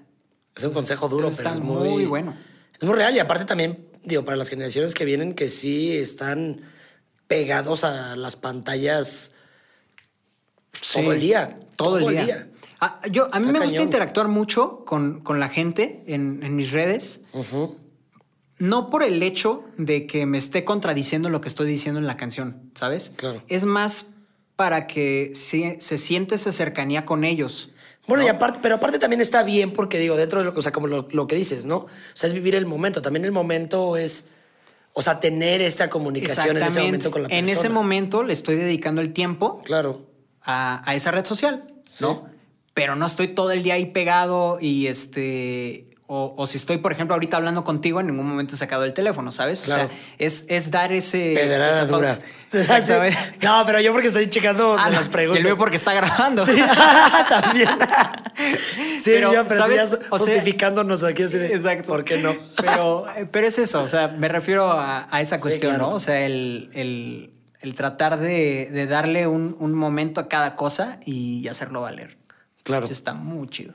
Es un consejo duro, pero es muy, muy bueno. Es muy real y aparte también, digo, para las generaciones que vienen que sí están pegados a las pantallas todo el día. Todo, el día. Ah, yo, a mí me gusta interactuar mucho con, la gente en, mis redes. No por el hecho de que me esté contradiciendo lo que estoy diciendo en la canción, ¿sabes? Claro. Es más para que se, se siente esa cercanía con ellos. Bueno, y aparte, pero aparte también está bien porque digo, dentro de lo, o sea, como lo, que dices, ¿no? O sea, es vivir el momento. También el momento es, o sea, tener esta comunicación en ese momento con la persona. En ese momento le estoy dedicando el tiempo. Claro. A, a esa red social, ¿no? Pero no estoy todo el día ahí pegado y este o, si estoy, por ejemplo, ahorita hablando contigo, en ningún momento he sacado el teléfono, ¿sabes? O sea, es, es dar ese. Pedrada dura. no, pero yo porque estoy checando ah, las preguntas. Y el mío porque está grabando. Sí, también. sí, pero, yo, pero ¿sabes? justificándonos aquí así de. Exacto. ¿Por qué no? pero, pero es eso, o sea, me refiero a, esa cuestión, ¿no? O sea, el, el, tratar de, de darle un, un, momento a cada cosa y hacerlo valer. Claro. Eso está muy chido.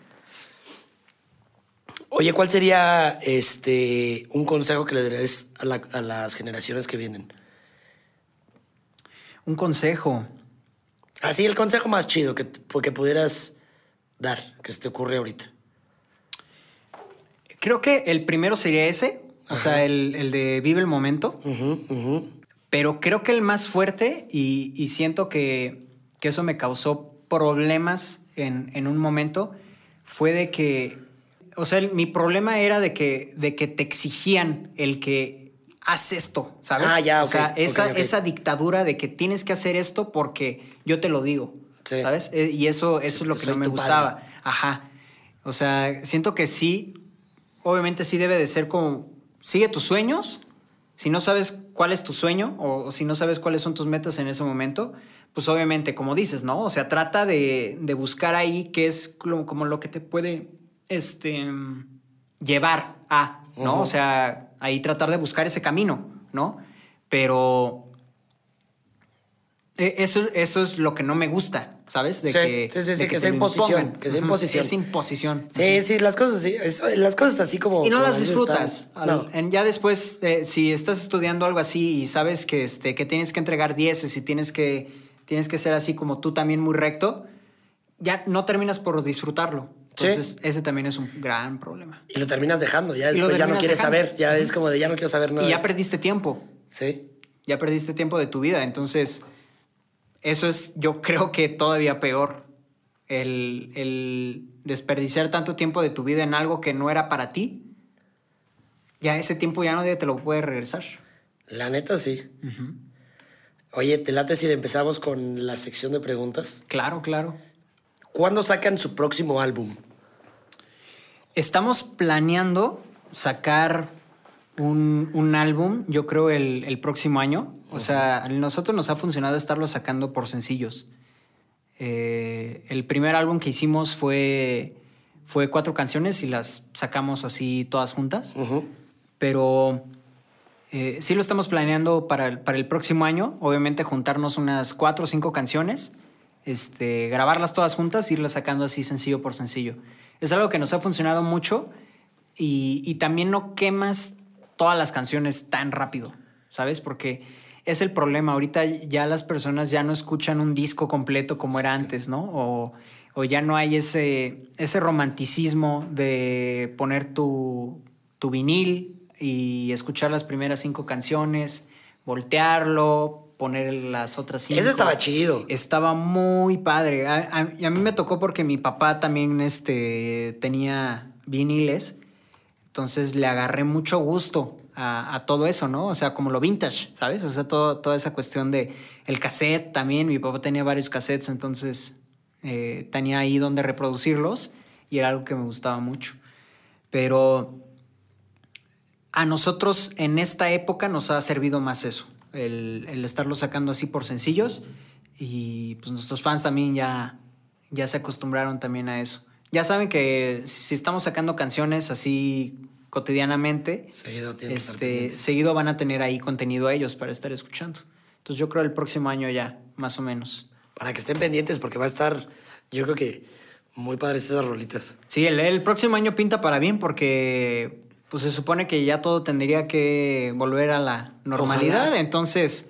Oye, ¿cuál sería este un consejo que le darías a, las generaciones que vienen? Un consejo. Así, el consejo más chido que, que pudieras dar, que se te ocurre ahorita. Creo que el primero sería ese, o sea, el, de vive el momento. Pero creo que el más fuerte, y, siento que, eso me causó problemas en, en un momento, fue de que o sea, mi problema era de que, de que te exigían el que haz esto, ¿sabes? Ah, ya, O sea, esa, esa dictadura de que tienes que hacer esto porque yo te lo digo, ¿sabes? Eh, y eso, eso es lo que no me gustaba. Ajá. O sea, siento que sí, obviamente sí debe de ser como, sigue tus sueños. Si no sabes cuál es tu sueño o, si no sabes cuáles son tus metas en ese momento, pues obviamente, como dices, ¿no? O sea, trata de, de buscar ahí qué es como lo que te puede este, llevar a, ¿no? O sea, ahí tratar de buscar ese camino, ¿no? Pero e, eso, eso es lo que no me gusta, ¿sabes? De que, sí, sí, sí, que, sea imposición. Que sea imposición. Es imposición. Sí, sí, las cosas así, las cosas así como... Y no las disfrutas. ya después, eh, si estás estudiando algo así y sabes que, este, que tienes que entregar dieces y tienes que, tienes que ser así como tú también muy recto, ya no terminas por disfrutarlo. Entonces, ese también es un gran problema. Y lo terminas dejando, ya después ya no quieres saber, ya es como de ya no quiero saber nada. Y ya perdiste tiempo. Sí. Ya perdiste tiempo de tu vida, entonces eso es, yo creo que todavía peor. El, desperdiciar tanto tiempo de tu vida en algo que no era para ti, ya ese tiempo ya no te lo puede regresar. La neta sí. Oye, ¿te late si empezamos con la sección de preguntas? Claro, claro. ¿Cuándo sacan su próximo álbum? Estamos planeando sacar un, álbum, yo creo, el, próximo año. O sea, a nosotros nos ha funcionado estarlo sacando por sencillos. Eh, el primer álbum que hicimos fue, fue cuatro canciones y las sacamos así todas juntas. Pero eh, sí lo estamos planeando para para el próximo año. Obviamente juntarnos unas cuatro o cinco canciones este, grabarlas todas juntas irlas sacando así sencillo por sencillo. Es algo que nos ha funcionado mucho y, también no quemas todas las canciones tan rápido, ¿sabes? Porque es el problema. Ahorita ya las personas ya no escuchan un disco completo como era antes, ¿no? O, ya no hay ese, ese romanticismo de poner tu, tu vinil y escuchar las primeras cinco canciones, voltearlo, poner las otras cinco. Eso estaba chido. Estaba muy padre. y a mí me tocó porque mi papá también este, tenía viniles. Entonces le agarré mucho gusto a, todo eso, ¿no? O sea, como lo vintage, ¿sabes? O sea, toda esa cuestión de el cassette también. Mi papá tenía varios cassettes, entonces eh, tenía ahí donde reproducirlos y era algo que me gustaba mucho. Pero a nosotros en esta época nos ha servido más eso el, estarlo sacando así por sencillos. Y pues nuestros fans también ya, ya se acostumbraron también a eso. Ya saben que si estamos sacando canciones así cotidianamente, seguido, este, seguido van a tener ahí contenido a ellos para estar escuchando. Entonces yo creo el próximo año ya, más o menos. Para que estén pendientes, porque va a estar, yo creo que muy padres esas rolitas. Sí, el, próximo año pinta para bien porque pues se supone que ya todo tendría que volver a la normalidad. Entonces,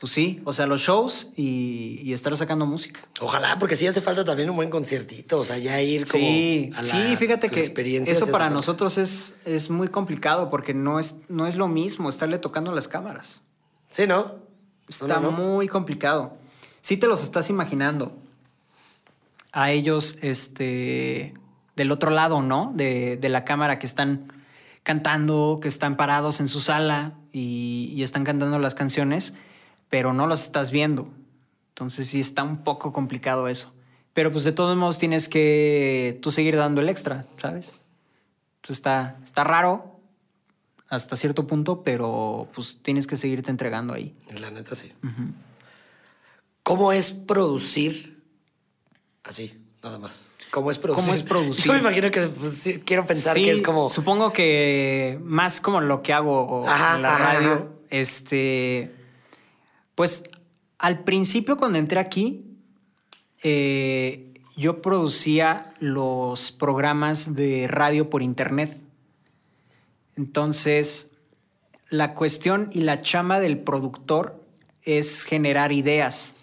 pues sí, o sea, los shows y, estar sacando música. Ojalá, porque sí hace falta también un buen conciertito, o sea, ya ir como sí, a la, sí, fíjate que eso para nosotros es, es muy complicado porque no es, no es lo mismo estarle tocando las cámaras. Sí, ¿no? Está muy complicado. Sí te los estás imaginando a ellos, este, del otro lado, ¿no? De, de la cámara que están cantando, que están parados en su sala y, y están cantando las canciones pero no los estás viendo. Entonces sí está un poco complicado eso. Pero pues de todos modos tienes que tú seguir dando el extra, ¿sabes? Entonces está, está raro hasta cierto punto, pero pues tienes que seguirte entregando ahí. La neta sí. ¿Cómo es producir así, nada más? ¿Cómo es producir? ¿Cómo es producir? Yo me imagino que pues, quiero pensar que es como. Supongo que más como lo que hago en la radio. Este pues al principio cuando entré aquí, eh, yo producía los programas de radio por internet. Entonces, la cuestión y la chama del productor es generar ideas.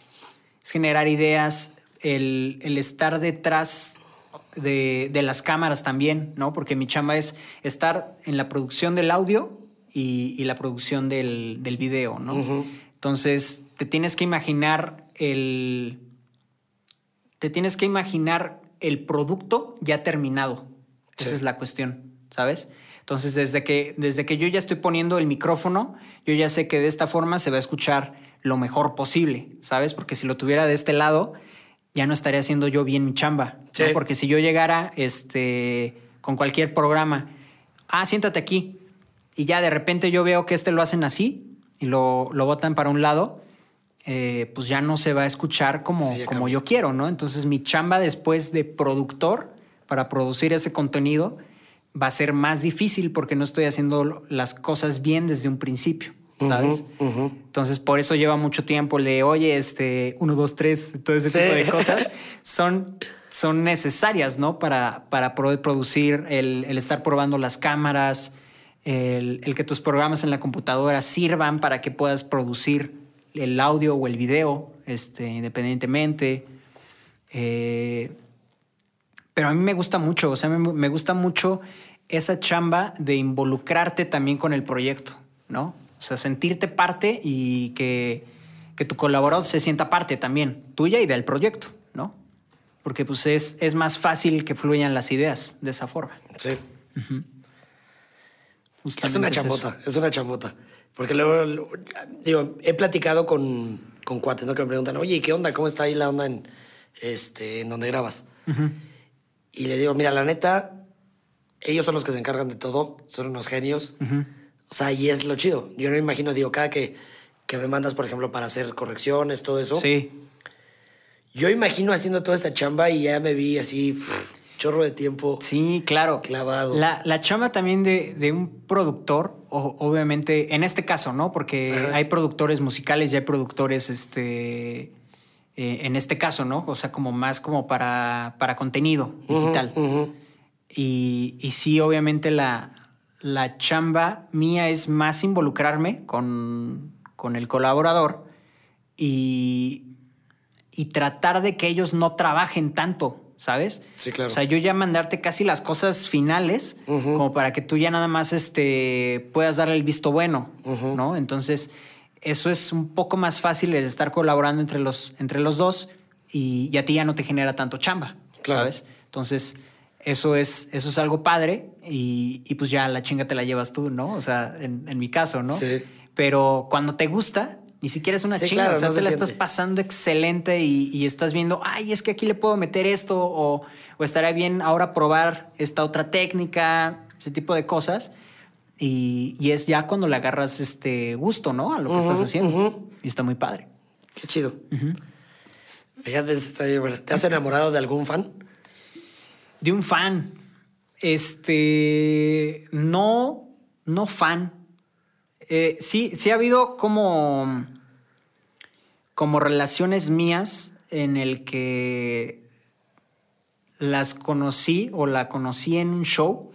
Es generar ideas, el, estar detrás de, las cámaras también, ¿no? Porque mi chama es estar en la producción del audio y, la producción del, del video, ¿no? Entonces, te tienes que imaginar el. Te tienes que imaginar el producto ya terminado. Esa es la cuestión, ¿sabes? Entonces, desde que, desde que yo ya estoy poniendo el micrófono, yo ya sé que de esta forma se va a escuchar lo mejor posible, ¿sabes? Porque si lo tuviera de este lado, ya no estaría haciendo yo bien mi chamba. Porque si yo llegara este, con cualquier programa, ah, siéntate aquí, y ya de repente yo veo que este lo hacen así, y lo, lo botan para un lado, eh, pues ya no se va a escuchar como, como yo quiero, ¿no? Entonces mi chamba después de productor para producir ese contenido va a ser más difícil porque no estoy haciendo las cosas bien desde un principio. ¿Sabes? Entonces, por eso lleva mucho tiempo. Le oye, este, uno, dos, tres, todo ese tipo de cosas son, son necesarias, ¿no? Para, para poder producir, el, el estar probando las cámaras, el, que tus programas en la computadora sirvan para que puedas producir el audio o el video este, independientemente. Eh, pero a mí me gusta mucho, o sea, me, gusta mucho esa chamba de involucrarte también con el proyecto, ¿no? O sea, sentirte parte y que, tu colaborador se sienta parte también, tuya y del proyecto, ¿no? Porque pues es, es más fácil que fluyan las ideas de esa forma. Sí. Es una chambota, es, una chambota. Porque luego, digo, he platicado con, con cuates, ¿no? Que me preguntan, oye, ¿qué onda? ¿Cómo está ahí la onda en, este, en donde grabas? Y le digo, mira, la neta, ellos son los que se encargan de todo, son unos genios. O sea, y es lo chido. Yo no imagino, digo, cada que, que me mandas, por ejemplo, para hacer correcciones, todo eso. Sí. Yo imagino haciendo toda esta chamba y ya me vi así chorro de tiempo. Sí, claro. Clavado. La, la chamba también de, un productor, obviamente, en este caso, ¿no? Porque hay productores musicales y hay productores, este, eh, en este caso, ¿no? O sea, como más como para, para contenido digital. y, y, sí, obviamente la, la chamba mía es más involucrarme con, con el colaborador y, y tratar de que ellos no trabajen tanto. ¿sabes? Sí, claro. O sea, yo ya mandarte casi las cosas finales, como para que tú ya nada más este, puedas darle el visto bueno, ¿no? Entonces, eso es un poco más fácil el estar colaborando entre los, entre los dos y, a ti ya no te genera tanto chamba, claro. ¿sabes? Entonces, eso es, eso es algo padre y, pues ya la chinga te la llevas tú, ¿no? O sea, en, en mi caso, ¿no? Sí. Pero cuando te gusta, ni siquiera es una chinga, o sea, te la estás pasando excelente y, estás viendo, ay, es que aquí le puedo meter esto o, o estaría bien ahora probar esta otra técnica, ese tipo de cosas. Y, es ya cuando le agarras este gusto, ¿no? A lo que estás haciendo. Y está muy padre. Qué chido. Fíjate, ¿te has enamorado de algún fan? De un fan. Este, no, no fan. Eh, sí, sí ha habido como como relaciones mías en el que las conocí o la conocí en un show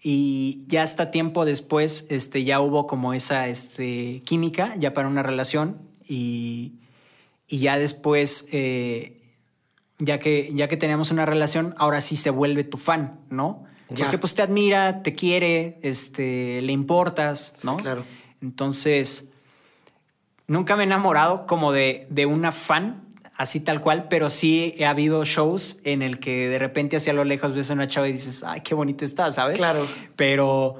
y ya hasta tiempo después este, ya hubo como esa este, química ya para una relación y, ya después, eh, ya, que, ya que teníamos una relación, ahora sí se vuelve tu fan, ¿no? Porque pues te admira, te quiere, este, le importas, ¿no? claro. Entonces, nunca me he enamorado como de, de una fan, así tal cual, pero sí ha habido shows en el que de repente hacia lo lejos ves a una chava y dices, ay, qué bonita está, ¿sabes? Claro. Pero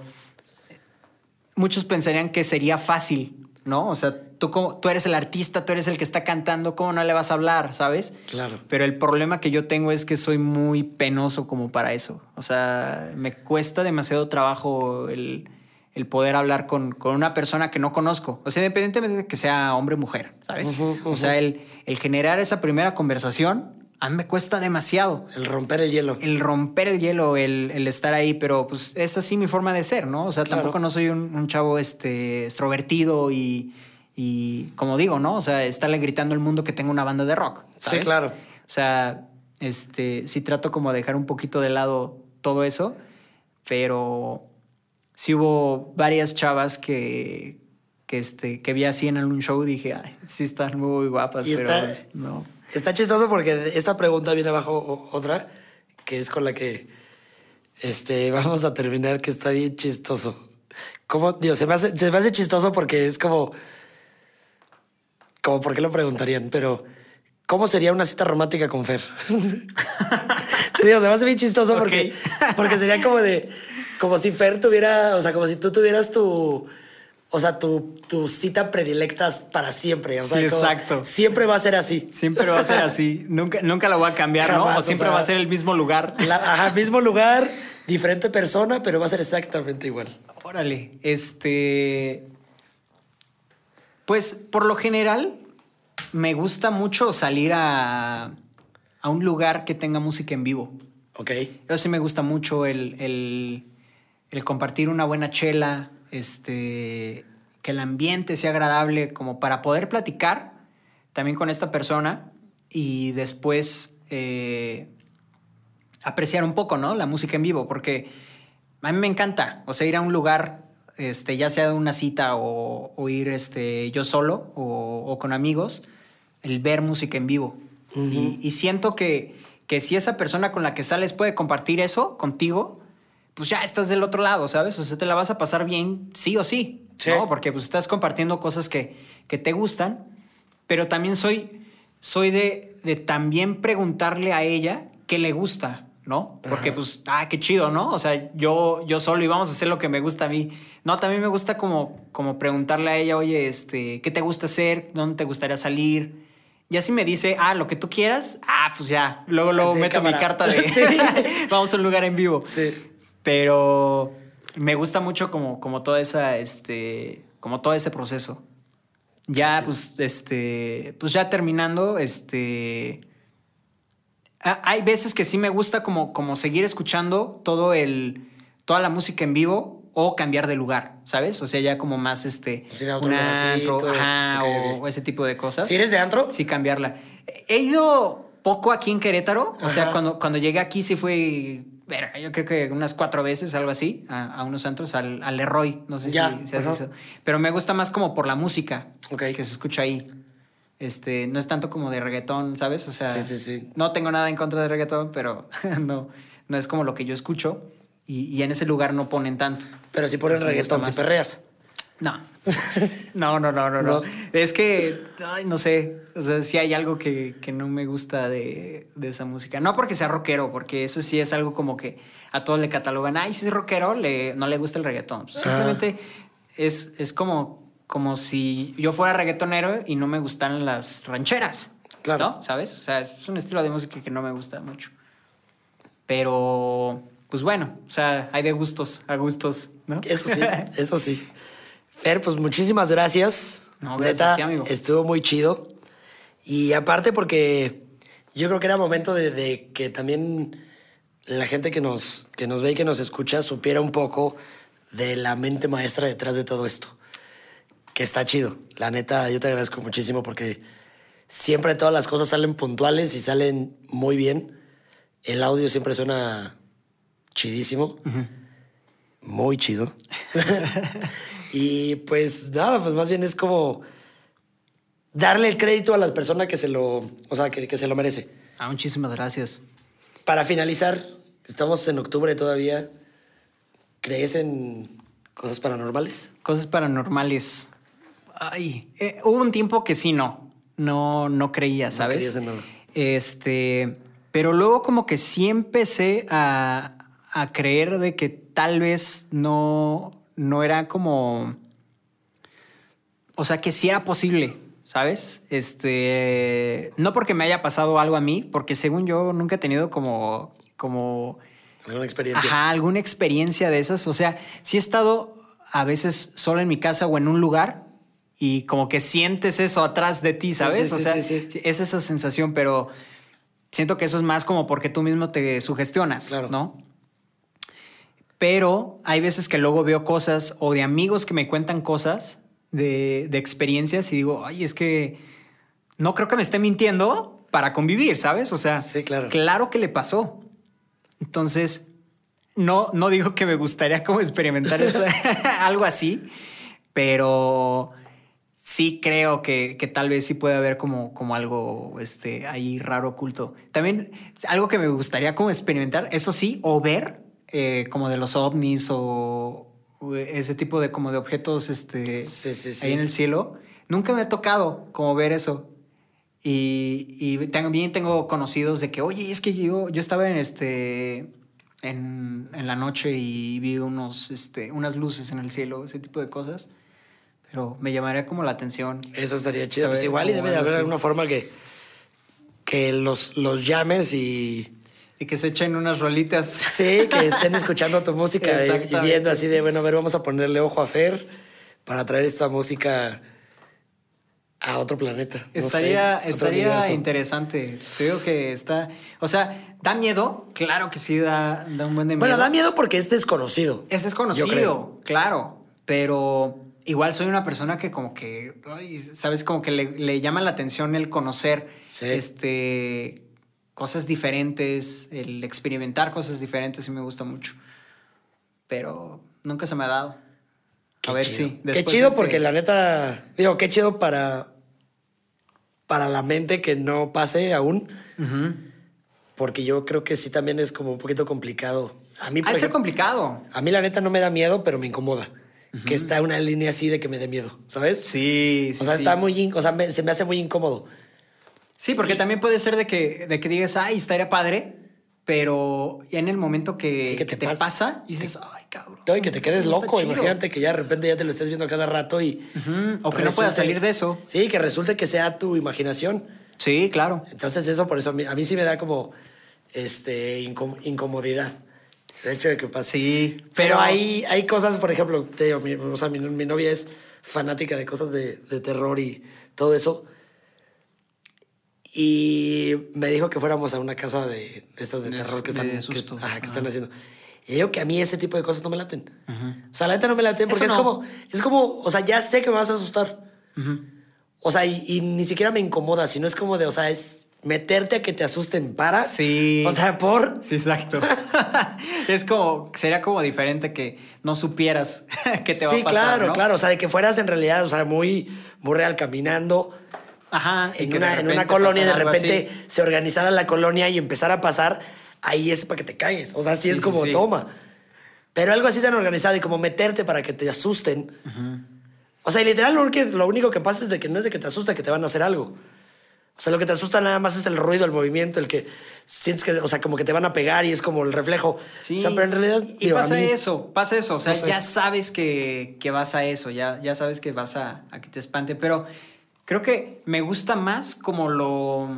muchos pensarían que sería fácil, ¿no? O sea, tú, tú eres el artista, tú eres el que está cantando, ¿cómo no le vas a hablar, ¿sabes? Claro. Pero el problema que yo tengo es que soy muy penoso como para eso. O sea, me cuesta demasiado trabajo el, poder hablar con, una persona que no conozco. O sea, independientemente de que sea hombre o mujer, ¿sabes? O sea, el, el generar esa primera conversación a mí me cuesta demasiado. El romper el hielo. El romper el hielo, el, estar ahí, pero pues es así mi forma de ser, ¿no? O sea, tampoco no soy un, un, chavo este, extrovertido y, y como digo, ¿no? O sea, estarle gritando al mundo que tengo una banda de rock. Sí, claro. O sea, este, sí trato como de dejar un poquito de lado todo eso, pero sí hubo varias chavas que, que, este, que vi así en algún show y dije, ay, sí están muy guapas, pero no. Está chistoso porque esta pregunta viene abajo otra, que es con la que este, vamos a terminar, que está bien chistoso. ¿Cómo? Dios, se me hace, se me hace chistoso porque es como como por qué lo preguntarían, pero ¿cómo sería una cita romántica con Fer? Te digo, se me hace bien chistoso porque, porque sería como de, como si Fer tuviera, o sea, como si tú tuvieras tu, o sea, tu, tu cita predilecta para siempre. O sea, sí, exacto. Siempre va a ser así. Siempre va a ser así. nunca, nunca lo voy a cambiar, ¿no? O siempre va a ser el mismo lugar. ajá, mismo lugar, diferente persona, pero va a ser exactamente igual. Órale, este... Pues por lo general me gusta mucho salir a, un lugar que tenga música en vivo. Ok. Pero sí me gusta mucho el, compartir una buena chela, este, que el ambiente sea agradable, como para poder platicar también con esta persona y después eh, apreciar un poco, ¿no? La música en vivo, porque a mí me encanta, o sea, ir a un lugar este, ya sea de una cita o, ir este, yo solo o, con amigos, el ver música en vivo. y, siento que, que si esa persona con la que sales puede compartir eso contigo, pues ya estás del otro lado, ¿sabes? O sea, te la vas a pasar bien sí o sí, ¿no? Porque pues estás compartiendo cosas que, que te gustan, pero también soy, soy de, de también preguntarle a ella qué le gusta, ¿no? Porque pues, ah, qué chido, ¿no? O sea, yo, yo solo y vamos a hacer lo que me gusta a mí. No, también me gusta como, como preguntarle a ella, oye, este, ¿qué te gusta hacer? ¿Dónde te gustaría salir? Y así me dice, ah, lo que tú quieras, ah, pues ya. Luego, luego meto mi carta de vamos a un lugar en vivo. Sí. Pero me gusta mucho como, como toda esa, este, como todo ese proceso. Ya, pues, este, pues ya terminando, este, hay veces que sí me gusta como, como seguir escuchando todo el, toda la música en vivo o cambiar de lugar, ¿sabes? O sea, ya como más este. un antro, o, ese tipo de cosas. ¿Si eres de antro? Sí, cambiarla. He ido poco aquí en Querétaro. O sea, cuando, cuando llegué aquí sí fue. Yo creo que unas cuatro veces, algo así, a, unos antros, al, al Leroy. No sé si se hace eso. Pero me gusta más como por la música que se escucha ahí. Este, no es tanto como de reggaetón, ¿sabes? O sea, sí, sí, sí. no tengo nada en contra de reggaetón, pero no, no es como lo que yo escucho y, en ese lugar no ponen tanto. Pero si ponen reggaetón, si perreas. No. no. no, no, no, no, Es que, ay, no sé. O sea, sí hay algo que, no me gusta de, esa música. No porque sea rockero, porque eso sí es algo como que a todos le catalogan, ay, si es rockero, le, no le gusta el reggaetón. Ah. Simplemente es, es como, como si yo fuera reggaetonero y no me gustan las rancheras. Claro. ¿No? ¿Sabes? O sea, es un estilo de música que no me gusta mucho. Pero pues bueno, o sea, hay de gustos a gustos, ¿no? Eso sí, eso sí. Fer, pues muchísimas gracias. No, gracias amigo. Estuvo muy chido. Y aparte porque yo creo que era momento de, que también la gente que nos, que nos ve y que nos escucha supiera un poco de la mente maestra detrás de todo esto. Que está chido. La neta, yo te agradezco muchísimo porque siempre todas las cosas salen puntuales y salen muy bien. El audio siempre suena chidísimo. Muy chido. y pues nada, pues más bien es como darle el crédito a la persona que se lo, o sea, que, se lo merece. Ah, muchísimas gracias. Para finalizar, estamos en octubre todavía. ¿Crees en cosas paranormales? Cosas paranormales. Ay, eh, hubo un tiempo que sí, no. No, no creía, ¿sabes? No en nada. Este, pero luego como que sí empecé a, a creer de que tal vez no, no era como... O sea, que sí era posible, ¿sabes? Este, no porque me haya pasado algo a mí, porque según yo nunca he tenido como, como... Alguna experiencia. Ajá, alguna experiencia de esas. O sea, sí he estado a veces solo en mi casa o en un lugar y como que sientes eso atrás de ti, ¿sabes? o sea, es esa sensación, pero siento que eso es más como porque tú mismo te sugestionas, ¿no? Pero hay veces que luego veo cosas o de amigos que me cuentan cosas de, de experiencias y digo, ay, es que no creo que me esté mintiendo para convivir, ¿sabes? O sea, claro. claro que le pasó. Entonces, no, no digo que me gustaría como experimentar eso, algo así, pero sí creo que, tal vez sí puede haber como, como algo este, ahí raro oculto. También algo que me gustaría como experimentar, eso sí, o ver eh, como de los ovnis o, ese tipo de como de objetos este, ahí en el cielo. Nunca me ha tocado como ver eso. Y, también tengo conocidos de que, oye, es que yo, yo estaba en este en, en la noche y vi unos, este, unas luces en el cielo, ese tipo de cosas pero me llamaría como la atención. Eso estaría chido. Pues igual y debe de haber alguna forma que, que los, los llames y... Y que se echen unas rolitas. Sí, que estén escuchando tu música y, viendo así de, bueno, a ver, vamos a ponerle ojo a Fer para traer esta música a otro planeta. estaría estaría interesante. Te digo que está... O sea, ¿da miedo? Claro que sí da, da un buen de miedo. Bueno, da miedo porque es desconocido. Es desconocido, claro. Pero igual soy una persona que como que, sabes, como que le, llama la atención el conocer este, cosas diferentes, el experimentar cosas diferentes y me gusta mucho. Pero nunca se me ha dado. a ver si. qué chido, este porque la neta, digo, qué chido para, para la mente que no pase aún. Porque yo creo que sí también es como un poquito complicado. A mí, por ser complicado. A mí la neta no me da miedo, pero me incomoda que está una línea así de que me dé miedo, ¿sabes? Sí, sí. O sea, está muy, o sea, se me hace muy incómodo. Sí, porque también puede ser de que, de que digas, ay, estaría padre, pero en el momento que, te, pasa, dices, ay, cabrón. No, y que te quedes loco. Imagínate que ya de repente ya te lo estés viendo cada rato y. O que no puedas salir de eso. Sí, que resulte que sea tu imaginación. Sí, claro. Entonces, eso por eso a mí, sí me da como este, incomodidad. El hecho de que pase. Sí. Pero, hay, hay cosas, por ejemplo, te digo, mi, o sea, mi, novia es fanática de cosas de, de, terror y todo eso. Y me dijo que fuéramos a una casa de, estas de, terror que están, que, están haciendo. Y digo que a mí ese tipo de cosas no me laten. O sea, la neta no me laten porque es como, es como, o sea, ya sé que me vas a asustar. O sea, y, y, ni siquiera me incomoda, sino es como de, o sea, es, meterte a que te asusten para. Sí. O sea, por. Sí, exacto. es como, sería como diferente que no supieras que te va a pasar. Sí, claro, claro. O sea, de que fueras en realidad, o sea, muy, muy real caminando. Ajá. En, una, en una colonia y de repente se organizara la colonia y empezara a pasar, ahí es para que te caigas. O sea, sí, es como toma. Pero algo así tan organizado y como meterte para que te asusten. O sea, literal, lo, lo único que pasa es de que no es de que te asusta, que te van a hacer algo. O sea, lo que te asusta nada más es el ruido, el movimiento, el que sientes que, o sea, como que te van a pegar y es como el reflejo. Sí. O sea, pero en realidad. Y pasa eso, pasa eso. O sea, ya sabes que, que, vas a eso, ya, ya sabes que vas a, a, que te espante. Pero creo que me gusta más como lo.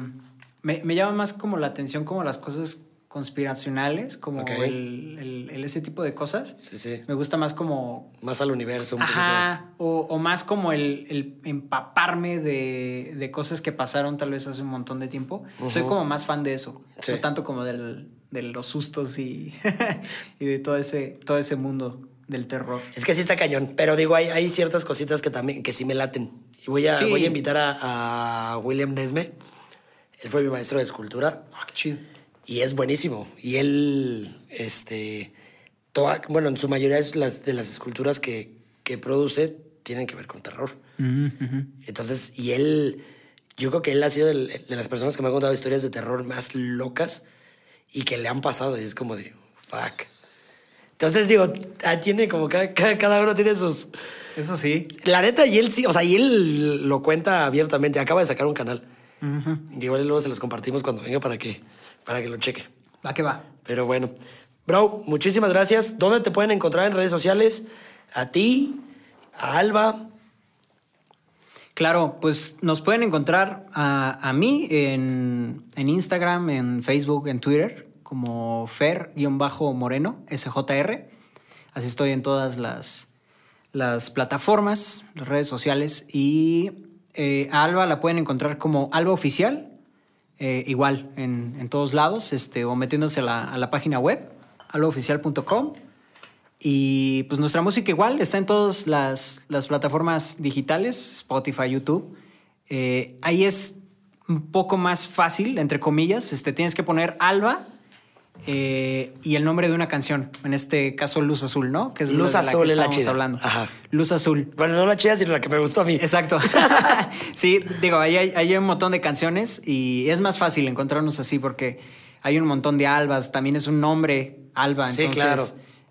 Me, me llama más como la atención, como las cosas conspiracionales, como el, el, ese tipo de cosas. Sí, sí. Me gusta más como... Más al universo. Un Ajá, o, o, más como el, empaparme de, de, cosas que pasaron tal vez hace un montón de tiempo. Soy como más fan de eso. No tanto como del, de los sustos y, y de todo ese, todo ese mundo del terror. Es que sí está cañón, pero digo, hay, hay ciertas cositas que también, que sí me laten. Y voy a, voy a invitar a, William Nesme. Él fue mi maestro de escultura. Ah, qué chido. Y es buenísimo. Y él, este, toda, bueno, en su mayoría de las, de las esculturas que, que produce tienen que ver con terror. Entonces, y él, yo creo que él ha sido de, las personas que me ha contado historias de terror más locas y que le han pasado. Y es como de, fuck. Entonces, digo, ah, tiene como cada, cada, uno tiene sus. Eso sí. La neta, y él sí, o sea, y él lo cuenta abiertamente. Acaba de sacar un canal. Y igual luego se los compartimos cuando venga para que, para que lo cheque. Va que va. Pero bueno. Bro, muchísimas gracias. ¿Dónde te pueden encontrar en redes sociales? A ti, a Alba. Claro, pues nos pueden encontrar a, mí en, Instagram, en Facebook, en Twitter, como Fer-Moreno, SJR. Así estoy en todas las, las plataformas, las redes sociales. Y eh, a Alba la pueden encontrar como Alba Oficial, eh, igual en, todos lados, este, o metiéndose a la, a la página web, albaoficial.com. Y pues nuestra música igual está en todas las, plataformas digitales, Spotify, YouTube. Eh, ahí es un poco más fácil, entre comillas. Este, tienes que poner Alba eh, y el nombre de una canción. En este caso, Luz Azul, ¿no? Que es Luz Azul la es la chida. hablando. Luz Azul. Bueno, no la chida, sino la que me gustó a mí. Exacto. sí, digo, ahí hay, hay, un montón de canciones y es más fácil encontrarnos así porque hay un montón de albas. También es un nombre, Alba. Sí, claro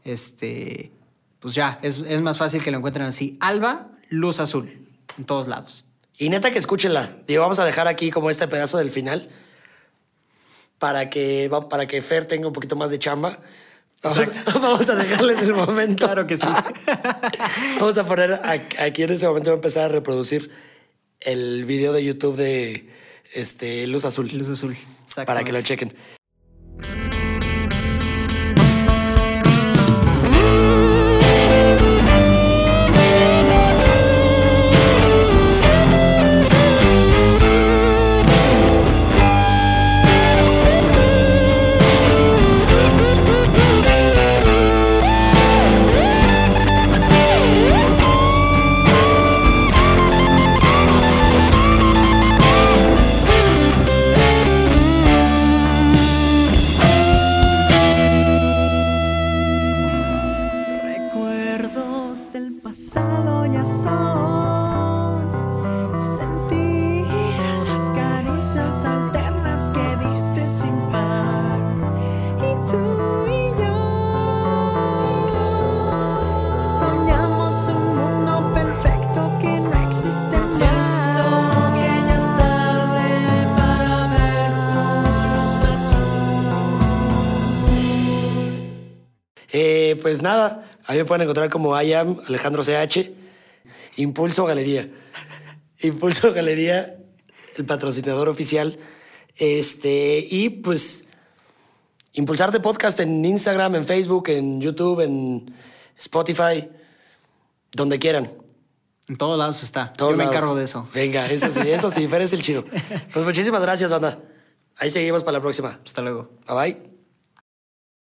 este, pues ya, es, más fácil que lo encuentren así. Alba, luz azul, en todos lados. Y neta que escúchenla. Digo, vamos a dejar aquí como este pedazo del final para que, para que Fer tenga un poquito más de chamba. Vamos, a dejarle en el momento. Claro que sí. vamos a poner aquí en ese momento, va a empezar a reproducir el video de YouTube de este, Luz Azul. Luz Azul. Para que lo chequen. Pues nada, ahí me pueden encontrar como I am Alejandro CH, Impulso Galería. Impulso Galería, el patrocinador oficial. Este, y pues impulsarte podcast en Instagram, en Facebook, en YouTube, en Spotify, donde quieran. En todos lados está. Yo me encargo de eso. Venga, eso sí, eso sí, Fer es el chido. Pues muchísimas gracias, banda. Ahí seguimos para la próxima. Hasta luego. Bye bye.